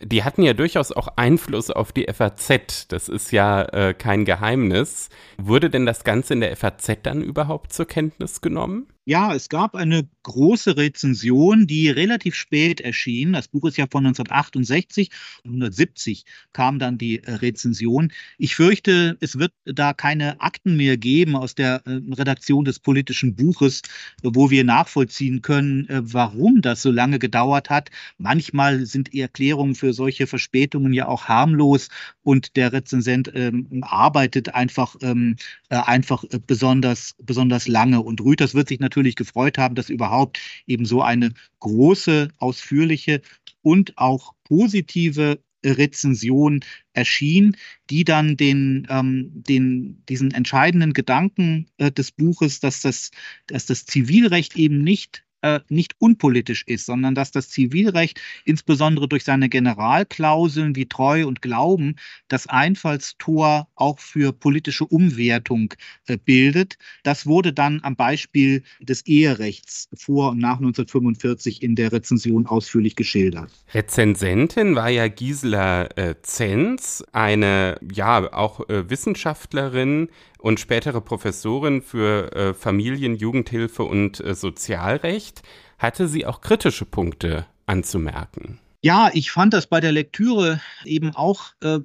S1: die hatten ja durchaus auch Einfluss auf die FAZ. Das ist ja äh, kein Geheimnis. Wurde denn das Ganze in der FAZ dann überhaupt zur Kenntnis genommen?
S2: Ja, es gab eine große Rezension, die relativ spät erschien. Das Buch ist ja von 1968, 1970 kam dann die äh, Rezension. Ich fürchte, es wird da keine Akten mehr geben aus der äh, Redaktion des politischen Buches, wo wir nachvollziehen können, äh, warum das so lange gedauert hat. Manchmal sind Erklärungen für solche Verspätungen ja auch harmlos und der Rezensent ähm, arbeitet einfach, ähm, einfach besonders, besonders lange. Und Rüters wird sich natürlich gefreut haben, dass überhaupt eben so eine große, ausführliche und auch positive Rezension erschien, die dann den, ähm, den, diesen entscheidenden Gedanken äh, des Buches, dass das, dass das Zivilrecht eben nicht äh, nicht unpolitisch ist, sondern dass das Zivilrecht insbesondere durch seine Generalklauseln wie Treu und Glauben das Einfallstor auch für politische Umwertung äh, bildet. Das wurde dann am Beispiel des Eherechts vor und nach 1945 in der Rezension ausführlich geschildert.
S1: Rezensentin war ja Gisela äh, Zenz, eine ja auch äh, Wissenschaftlerin, und spätere Professorin für äh, Familien-, Jugendhilfe und äh, Sozialrecht, hatte sie auch kritische Punkte anzumerken.
S2: Ja, ich fand das bei der Lektüre eben auch äh,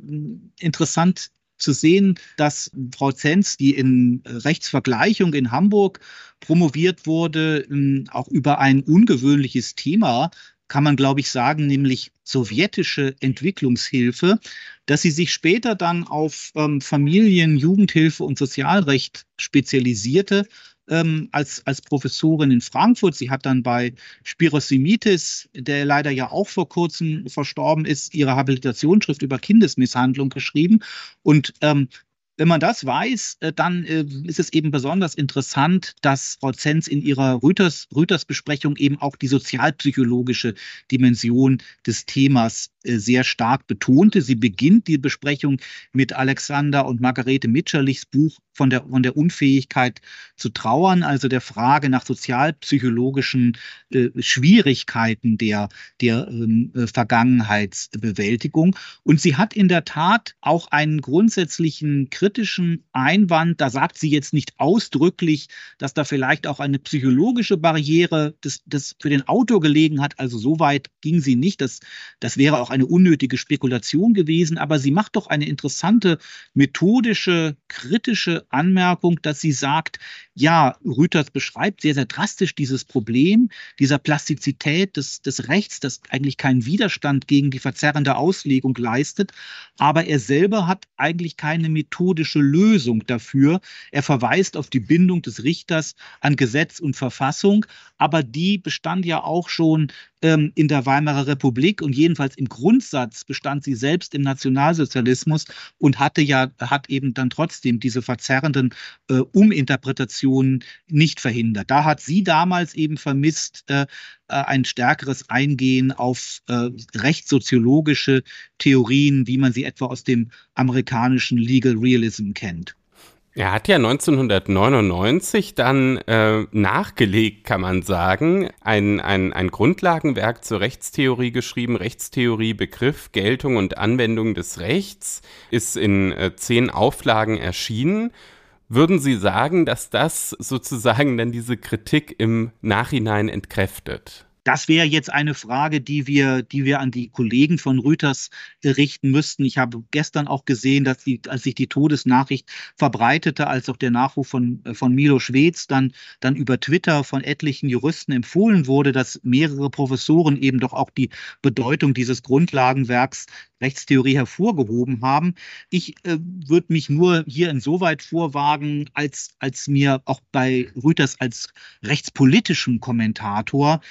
S2: interessant zu sehen, dass Frau Zenz, die in Rechtsvergleichung in Hamburg promoviert wurde, ähm, auch über ein ungewöhnliches Thema kann man, glaube ich, sagen, nämlich sowjetische Entwicklungshilfe, dass sie sich später dann auf ähm, Familien, Jugendhilfe und Sozialrecht spezialisierte ähm, als, als Professorin in Frankfurt. Sie hat dann bei Spiros Simitis, der leider ja auch vor kurzem verstorben ist, ihre Habilitationsschrift über Kindesmisshandlung geschrieben. Und ähm, wenn man das weiß, äh, dann äh, ist es eben besonders interessant, dass Frau Zenz in ihrer Rüters, Rüters eben auch die sozialpsychologische Dimension des Themas äh, sehr stark betonte. Sie beginnt die Besprechung mit Alexander und Margarete Mitscherlichs Buch von der, von der Unfähigkeit zu trauern, also der Frage nach sozialpsychologischen Schwierigkeiten der, der ähm, Vergangenheitsbewältigung. Und sie hat in der Tat auch einen grundsätzlichen Kritik kritischen Einwand, da sagt sie jetzt nicht ausdrücklich, dass da vielleicht auch eine psychologische Barriere des, des für den Autor gelegen hat. Also so weit ging sie nicht. Das, das wäre auch eine unnötige Spekulation gewesen. Aber sie macht doch eine interessante methodische, kritische Anmerkung, dass sie sagt, ja, Rüters beschreibt sehr, sehr drastisch dieses Problem dieser Plastizität des, des Rechts, das eigentlich keinen Widerstand gegen die verzerrende Auslegung leistet. Aber er selber hat eigentlich keine methodische Lösung dafür. Er verweist auf die Bindung des Richters an Gesetz und Verfassung, aber die bestand ja auch schon ähm, in der Weimarer Republik und jedenfalls im Grundsatz bestand sie selbst im Nationalsozialismus und hatte ja, hat eben dann trotzdem diese verzerrenden äh, Uminterpretationen nicht verhindert. Da hat sie damals eben vermisst, äh, äh ein stärkeres Eingehen auf äh, rechtssoziologische Theorien, wie man sie etwa aus dem amerikanischen Legal Realism kennt.
S1: Er hat ja 1999 dann äh, nachgelegt, kann man sagen, ein, ein, ein Grundlagenwerk zur Rechtstheorie geschrieben. Rechtstheorie, Begriff, Geltung und Anwendung des Rechts ist in äh, zehn Auflagen erschienen. Würden Sie sagen, dass das sozusagen dann diese Kritik im Nachhinein entkräftet?
S2: Das wäre jetzt eine Frage, die wir, die wir an die Kollegen von Reuters richten müssten. Ich habe gestern auch gesehen, dass die, als sich die Todesnachricht verbreitete, als auch der Nachruf von, von Milo Schwedz dann, dann über Twitter von etlichen Juristen empfohlen wurde, dass mehrere Professoren eben doch auch die Bedeutung dieses Grundlagenwerks Rechtstheorie hervorgehoben haben. Ich äh, würde mich nur hier insoweit vorwagen, als, als mir auch bei Rüters als rechtspolitischem Kommentator,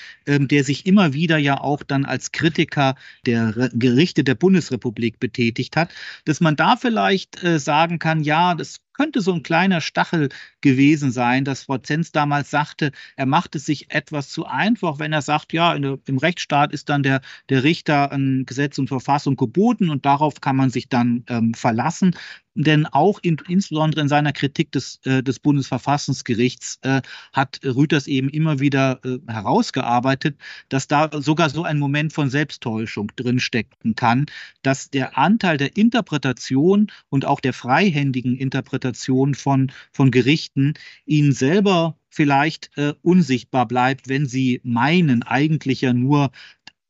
S2: äh, der sich immer wieder ja auch dann als Kritiker der Gerichte der Bundesrepublik betätigt hat, dass man da vielleicht äh, sagen kann, ja, das könnte so ein kleiner Stachel gewesen sein, dass Frau Zenz damals sagte, er macht es sich etwas zu einfach, wenn er sagt, ja, der, im Rechtsstaat ist dann der, der Richter an Gesetz und Verfassung geboten und darauf kann man sich dann ähm, verlassen denn auch in, insbesondere in seiner Kritik des, äh, des Bundesverfassungsgerichts äh, hat Rüters eben immer wieder äh, herausgearbeitet, dass da sogar so ein Moment von Selbsttäuschung drinstecken kann, dass der Anteil der Interpretation und auch der freihändigen Interpretation von, von Gerichten ihnen selber vielleicht äh, unsichtbar bleibt, wenn sie meinen, eigentlich ja nur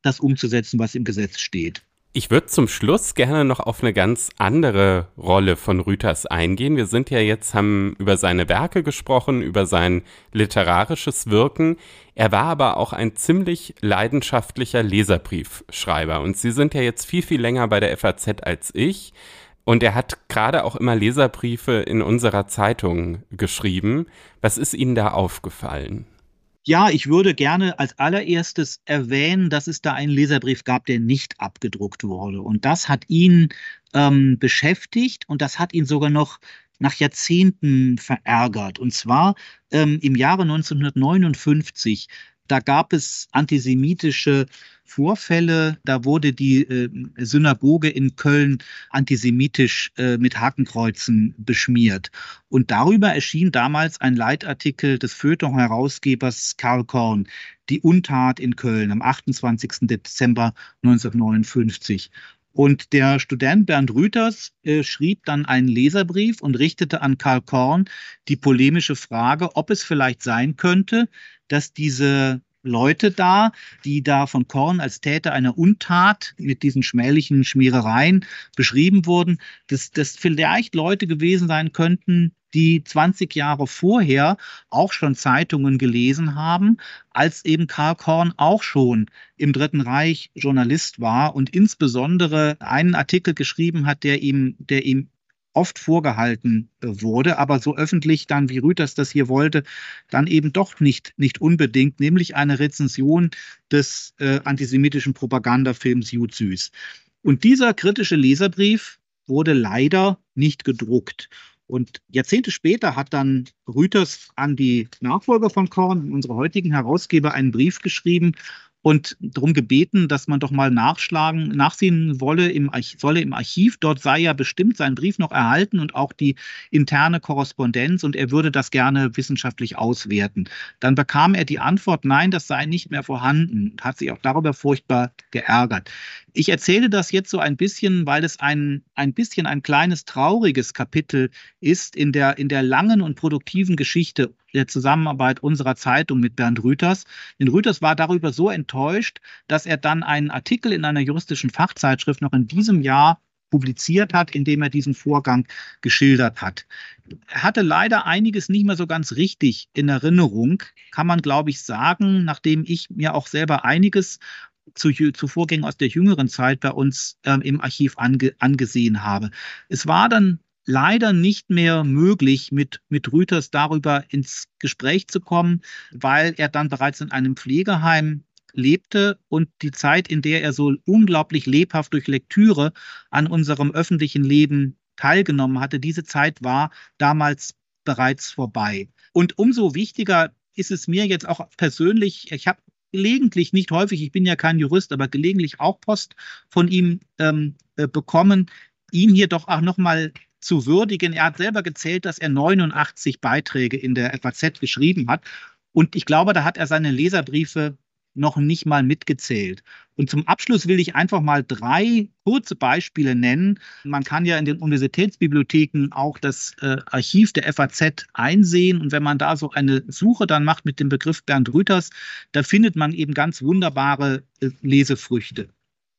S2: das umzusetzen, was im Gesetz steht.
S1: Ich würde zum Schluss gerne noch auf eine ganz andere Rolle von Rüters eingehen. Wir sind ja jetzt, haben über seine Werke gesprochen, über sein literarisches Wirken. Er war aber auch ein ziemlich leidenschaftlicher Leserbriefschreiber. Und Sie sind ja jetzt viel, viel länger bei der FAZ als ich. Und er hat gerade auch immer Leserbriefe in unserer Zeitung geschrieben. Was ist Ihnen da aufgefallen?
S2: Ja, ich würde gerne als allererstes erwähnen, dass es da einen Leserbrief gab, der nicht abgedruckt wurde. Und das hat ihn ähm, beschäftigt und das hat ihn sogar noch nach Jahrzehnten verärgert. Und zwar ähm, im Jahre 1959 da gab es antisemitische Vorfälle. Da wurde die äh, Synagoge in Köln antisemitisch äh, mit Hakenkreuzen beschmiert. Und darüber erschien damals ein Leitartikel des Feuilleton-Herausgebers Karl Korn, Die Untat in Köln am 28. Dezember 1959. Und der Student Bernd Rüters äh, schrieb dann einen Leserbrief und richtete an Karl Korn die polemische Frage, ob es vielleicht sein könnte, dass diese Leute da, die da von Korn als Täter einer Untat mit diesen schmählichen Schmierereien beschrieben wurden, dass das vielleicht Leute gewesen sein könnten, die 20 Jahre vorher auch schon Zeitungen gelesen haben, als eben Karl Korn auch schon im Dritten Reich Journalist war und insbesondere einen Artikel geschrieben hat, der ihm, der ihm oft vorgehalten äh, wurde, aber so öffentlich dann, wie Rüters das hier wollte, dann eben doch nicht, nicht unbedingt, nämlich eine Rezension des äh, antisemitischen Propagandafilms Jud Süß. Und dieser kritische Leserbrief wurde leider nicht gedruckt. Und Jahrzehnte später hat dann Rüters an die Nachfolger von Korn, unsere heutigen Herausgeber, einen Brief geschrieben und darum gebeten, dass man doch mal nachschlagen, nachsehen wolle im, solle im Archiv. Dort sei ja bestimmt sein Brief noch erhalten und auch die interne Korrespondenz und er würde das gerne wissenschaftlich auswerten. Dann bekam er die Antwort, nein, das sei nicht mehr vorhanden und hat sich auch darüber furchtbar geärgert. Ich erzähle das jetzt so ein bisschen, weil es ein, ein bisschen ein kleines trauriges Kapitel ist in der, in der langen und produktiven Geschichte der Zusammenarbeit unserer Zeitung mit Bernd Rüters. Denn Rüters war darüber so enttäuscht, dass er dann einen Artikel in einer juristischen Fachzeitschrift noch in diesem Jahr publiziert hat, indem er diesen Vorgang geschildert hat. Er hatte leider einiges nicht mehr so ganz richtig in Erinnerung, kann man, glaube ich, sagen, nachdem ich mir auch selber einiges zu, zu Vorgängen aus der jüngeren Zeit bei uns ähm, im Archiv ange, angesehen habe. Es war dann leider nicht mehr möglich, mit, mit Rüters darüber ins Gespräch zu kommen, weil er dann bereits in einem Pflegeheim lebte und die Zeit, in der er so unglaublich lebhaft durch Lektüre an unserem öffentlichen Leben teilgenommen hatte, diese Zeit war damals bereits vorbei. Und umso wichtiger ist es mir jetzt auch persönlich, ich habe gelegentlich, nicht häufig, ich bin ja kein Jurist, aber gelegentlich auch Post von ihm ähm, äh, bekommen, ihn hier doch auch nochmal zu würdigen. Er hat selber gezählt, dass er 89 Beiträge in der FAZ geschrieben hat. Und ich glaube, da hat er seine Leserbriefe noch nicht mal mitgezählt. Und zum Abschluss will ich einfach mal drei kurze Beispiele nennen. Man kann ja in den Universitätsbibliotheken auch das äh, Archiv der FAZ einsehen. Und wenn man da so eine Suche dann macht mit dem Begriff Bernd Rüters, da findet man eben ganz wunderbare äh, Lesefrüchte.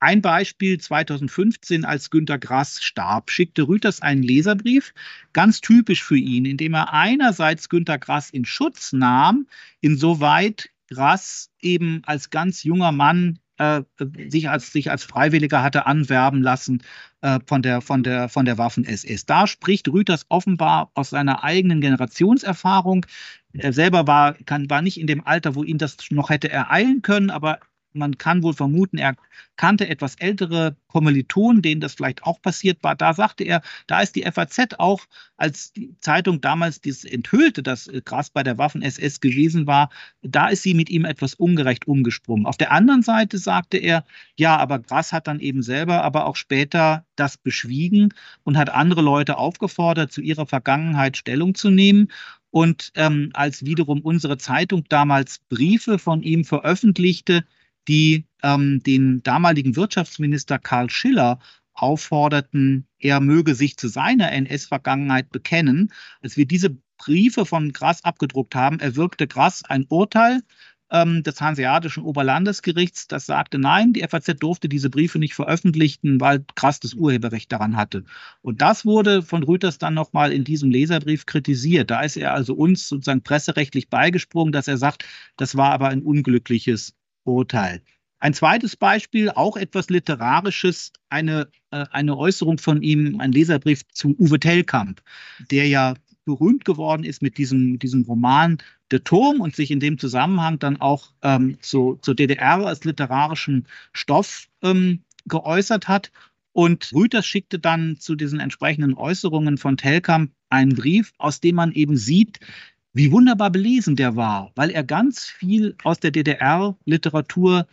S2: Ein Beispiel 2015, als Günter Grass starb, schickte Rüters einen Leserbrief, ganz typisch für ihn, in dem er einerseits Günter Grass in Schutz nahm, insoweit Grass eben als ganz junger Mann äh, sich, als, sich als Freiwilliger hatte anwerben lassen äh, von der, von der, von der Waffen-SS. Da spricht Rüters offenbar aus seiner eigenen Generationserfahrung. Er selber war, kann, war nicht in dem Alter, wo ihn das noch hätte ereilen können, aber man kann wohl vermuten, er kannte etwas ältere Kommilitonen, denen das vielleicht auch passiert war. Da sagte er, da ist die FAZ auch, als die Zeitung damals dies enthüllte, dass äh, Grass bei der Waffen-SS gewesen war, da ist sie mit ihm etwas ungerecht umgesprungen. Auf der anderen Seite sagte er, ja, aber Grass hat dann eben selber, aber auch später das beschwiegen und hat andere Leute aufgefordert, zu ihrer Vergangenheit Stellung zu nehmen. Und ähm, als wiederum unsere Zeitung damals Briefe von ihm veröffentlichte, die ähm, den damaligen Wirtschaftsminister Karl Schiller aufforderten, er möge sich zu seiner NS-Vergangenheit bekennen. Als wir diese Briefe von Grass abgedruckt haben, erwirkte Grass ein Urteil ähm, des Hanseatischen Oberlandesgerichts, das sagte, nein, die FAZ durfte diese Briefe nicht veröffentlichen, weil Grass das Urheberrecht daran hatte. Und das wurde von Rüters dann nochmal in diesem Leserbrief kritisiert. Da ist er also uns sozusagen presserechtlich beigesprungen, dass er sagt, das war aber ein unglückliches Urteil. Ein zweites Beispiel, auch etwas Literarisches, eine, äh, eine Äußerung von ihm, ein Leserbrief zu Uwe Tellkamp, der ja berühmt geworden ist mit diesem, diesem Roman Der Turm und sich in dem Zusammenhang dann auch ähm, zu, zur DDR als literarischen Stoff ähm, geäußert hat. Und Rüters schickte dann zu diesen entsprechenden Äußerungen von Tellkamp einen Brief, aus dem man eben sieht, wie wunderbar belesen der war, weil er ganz viel aus der DDR-Literatur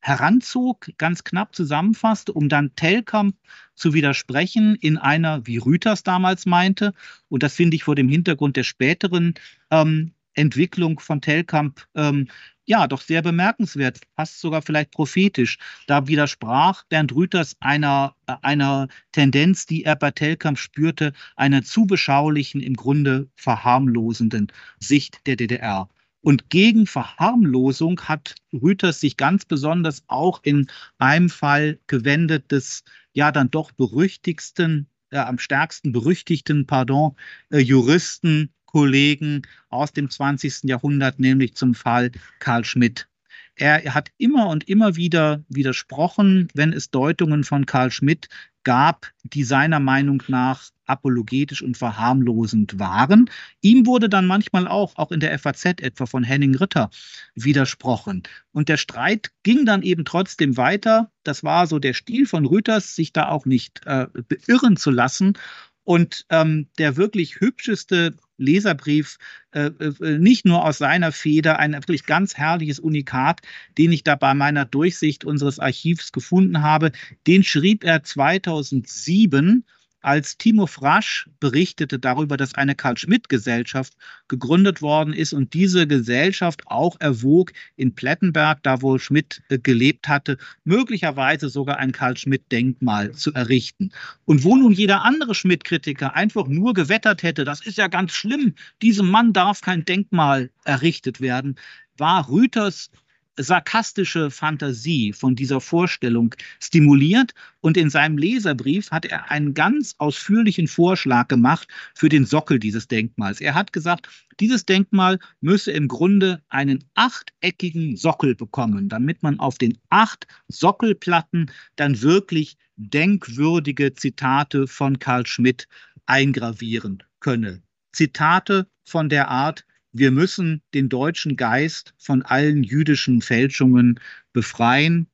S2: heranzog, ganz knapp zusammenfasste, um dann Telkamp zu widersprechen in einer, wie Rüters damals meinte, und das finde ich vor dem Hintergrund der späteren ähm, Entwicklung von Telkamp ähm, ja, doch sehr bemerkenswert, fast sogar vielleicht prophetisch. Da widersprach Bernd Rüters einer, äh, einer Tendenz, die er bei Telkamp spürte, einer zu beschaulichen, im Grunde verharmlosenden Sicht der DDR. Und gegen Verharmlosung hat Rüters sich ganz besonders auch in einem Fall gewendet des ja dann doch berüchtigsten, äh, am stärksten berüchtigten, pardon, äh, Juristen Kollegen aus dem 20. Jahrhundert, nämlich zum Fall Karl Schmidt. Er hat immer und immer wieder widersprochen, wenn es Deutungen von Karl Schmidt gab, die seiner Meinung nach apologetisch und verharmlosend waren. Ihm wurde dann manchmal auch, auch in der FAZ etwa von Henning Ritter, widersprochen. Und der Streit ging dann eben trotzdem weiter. Das war so der Stil von Rüters, sich da auch nicht äh, beirren zu lassen. Und ähm, der wirklich hübscheste Leserbrief, äh, äh, nicht nur aus seiner Feder, ein wirklich ganz herrliches Unikat, den ich da bei meiner Durchsicht unseres Archivs gefunden habe. Den schrieb er 2007 als Timo Frasch berichtete darüber, dass eine Karl-Schmidt-Gesellschaft gegründet worden ist und diese Gesellschaft auch erwog, in Plettenberg, da wo Schmidt äh, gelebt hatte, möglicherweise sogar ein Karl-Schmidt-Denkmal zu errichten. Und wo nun jeder andere Schmidt-Kritiker einfach nur gewettert hätte, das ist ja ganz schlimm, diesem Mann darf kein Denkmal errichtet werden, war Rüters sarkastische Fantasie von dieser Vorstellung stimuliert und in seinem Leserbrief hat er einen ganz ausführlichen Vorschlag gemacht für den Sockel dieses Denkmals. Er hat gesagt, dieses Denkmal müsse im Grunde einen achteckigen Sockel bekommen, damit man auf den acht Sockelplatten dann wirklich denkwürdige Zitate von Karl Schmidt eingravieren könne. Zitate von der Art, wir müssen den deutschen Geist von allen jüdischen Fälschungen befreien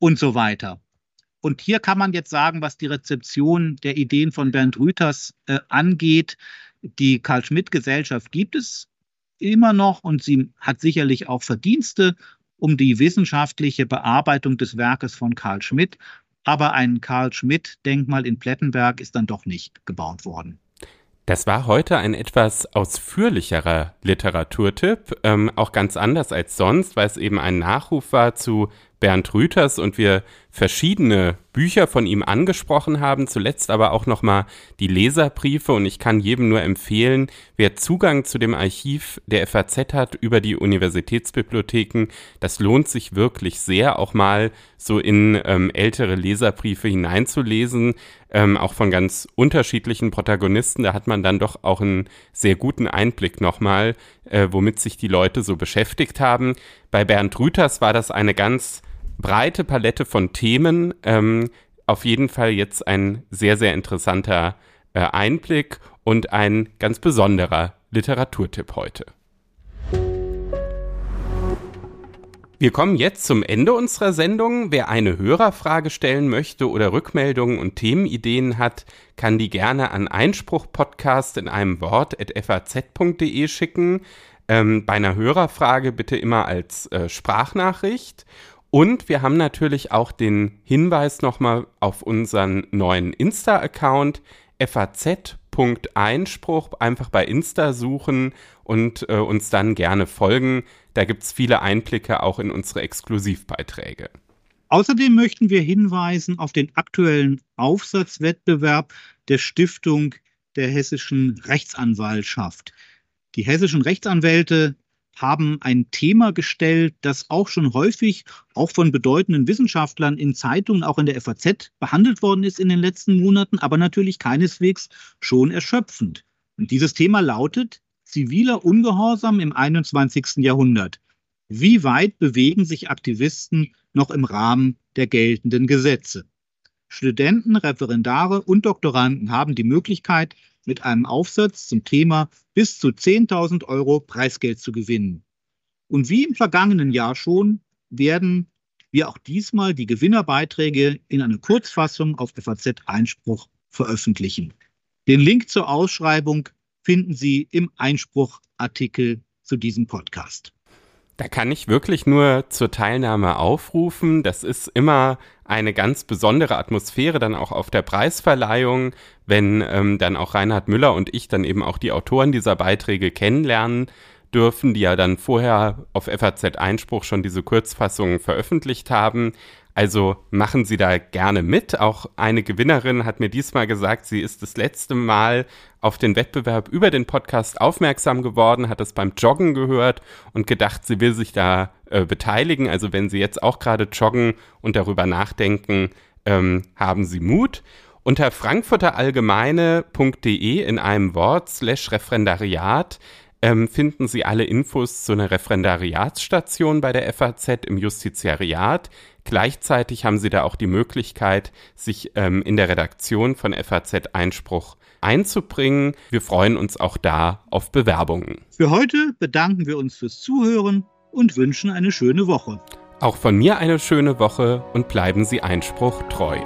S2: und so weiter. Und hier kann man jetzt sagen, was die Rezeption der Ideen von Bernd Rüthers äh, angeht. Die Karl-Schmidt-Gesellschaft gibt es immer noch und sie hat sicherlich auch Verdienste um die wissenschaftliche Bearbeitung des Werkes von Karl Schmidt. Aber ein Karl Schmidt-Denkmal in Plettenberg ist dann doch nicht gebaut worden.
S1: Das war heute ein etwas ausführlicherer Literaturtipp, ähm, auch ganz anders als sonst, weil es eben ein Nachruf war zu Bernd Rüthers und wir verschiedene Bücher von ihm angesprochen haben, zuletzt aber auch nochmal die Leserbriefe. Und ich kann jedem nur empfehlen, wer Zugang zu dem Archiv der FAZ hat über die Universitätsbibliotheken, das lohnt sich wirklich sehr, auch mal so in ähm, ältere Leserbriefe hineinzulesen, ähm, auch von ganz unterschiedlichen Protagonisten, da hat man dann doch auch einen sehr guten Einblick nochmal, äh, womit sich die Leute so beschäftigt haben. Bei Bernd Rüthers war das eine ganz breite Palette von Themen. Ähm, auf jeden Fall jetzt ein sehr, sehr interessanter äh, Einblick und ein ganz besonderer Literaturtipp heute. Wir kommen jetzt zum Ende unserer Sendung. Wer eine Hörerfrage stellen möchte oder Rückmeldungen und Themenideen hat, kann die gerne an Einspruch-Podcast in einem Wort faz.de schicken. Ähm, bei einer Hörerfrage bitte immer als äh, Sprachnachricht. Und wir haben natürlich auch den Hinweis nochmal auf unseren neuen Insta-Account faz.einspruch. Einfach bei Insta suchen und äh, uns dann gerne folgen. Da gibt es viele Einblicke auch in unsere Exklusivbeiträge.
S2: Außerdem möchten wir hinweisen auf den aktuellen Aufsatzwettbewerb der Stiftung der hessischen Rechtsanwaltschaft. Die hessischen Rechtsanwälte haben ein Thema gestellt, das auch schon häufig auch von bedeutenden Wissenschaftlern in Zeitungen, auch in der FAZ behandelt worden ist in den letzten Monaten, aber natürlich keineswegs schon erschöpfend. Und dieses Thema lautet ziviler Ungehorsam im 21. Jahrhundert. Wie weit bewegen sich Aktivisten noch im Rahmen der geltenden Gesetze? Studenten, Referendare und Doktoranden haben die Möglichkeit, mit einem Aufsatz zum Thema bis zu 10.000 Euro Preisgeld zu gewinnen. Und wie im vergangenen Jahr schon werden wir auch diesmal die Gewinnerbeiträge in einer Kurzfassung auf FAZ Einspruch veröffentlichen. Den Link zur Ausschreibung finden Sie im Einspruchartikel zu diesem Podcast.
S1: Da kann ich wirklich nur zur Teilnahme aufrufen. Das ist immer eine ganz besondere Atmosphäre dann auch auf der Preisverleihung, wenn ähm, dann auch Reinhard Müller und ich dann eben auch die Autoren dieser Beiträge kennenlernen dürfen, die ja dann vorher auf FAZ Einspruch schon diese Kurzfassungen veröffentlicht haben. Also machen Sie da gerne mit. Auch eine Gewinnerin hat mir diesmal gesagt, sie ist das letzte Mal auf den Wettbewerb über den Podcast aufmerksam geworden, hat es beim Joggen gehört und gedacht, sie will sich da äh, beteiligen. Also wenn Sie jetzt auch gerade joggen und darüber nachdenken, ähm, haben Sie Mut. Unter frankfurterallgemeine.de in einem Wort slash Referendariat ähm, finden Sie alle Infos zu einer Referendariatsstation bei der FAZ im Justiziariat. Gleichzeitig haben Sie da auch die Möglichkeit, sich ähm, in der Redaktion von FAZ Einspruch einzubringen. Wir freuen uns auch da auf Bewerbungen.
S2: Für heute bedanken wir uns fürs Zuhören und wünschen eine schöne Woche.
S1: Auch von mir eine schöne Woche und bleiben Sie Einspruch treu.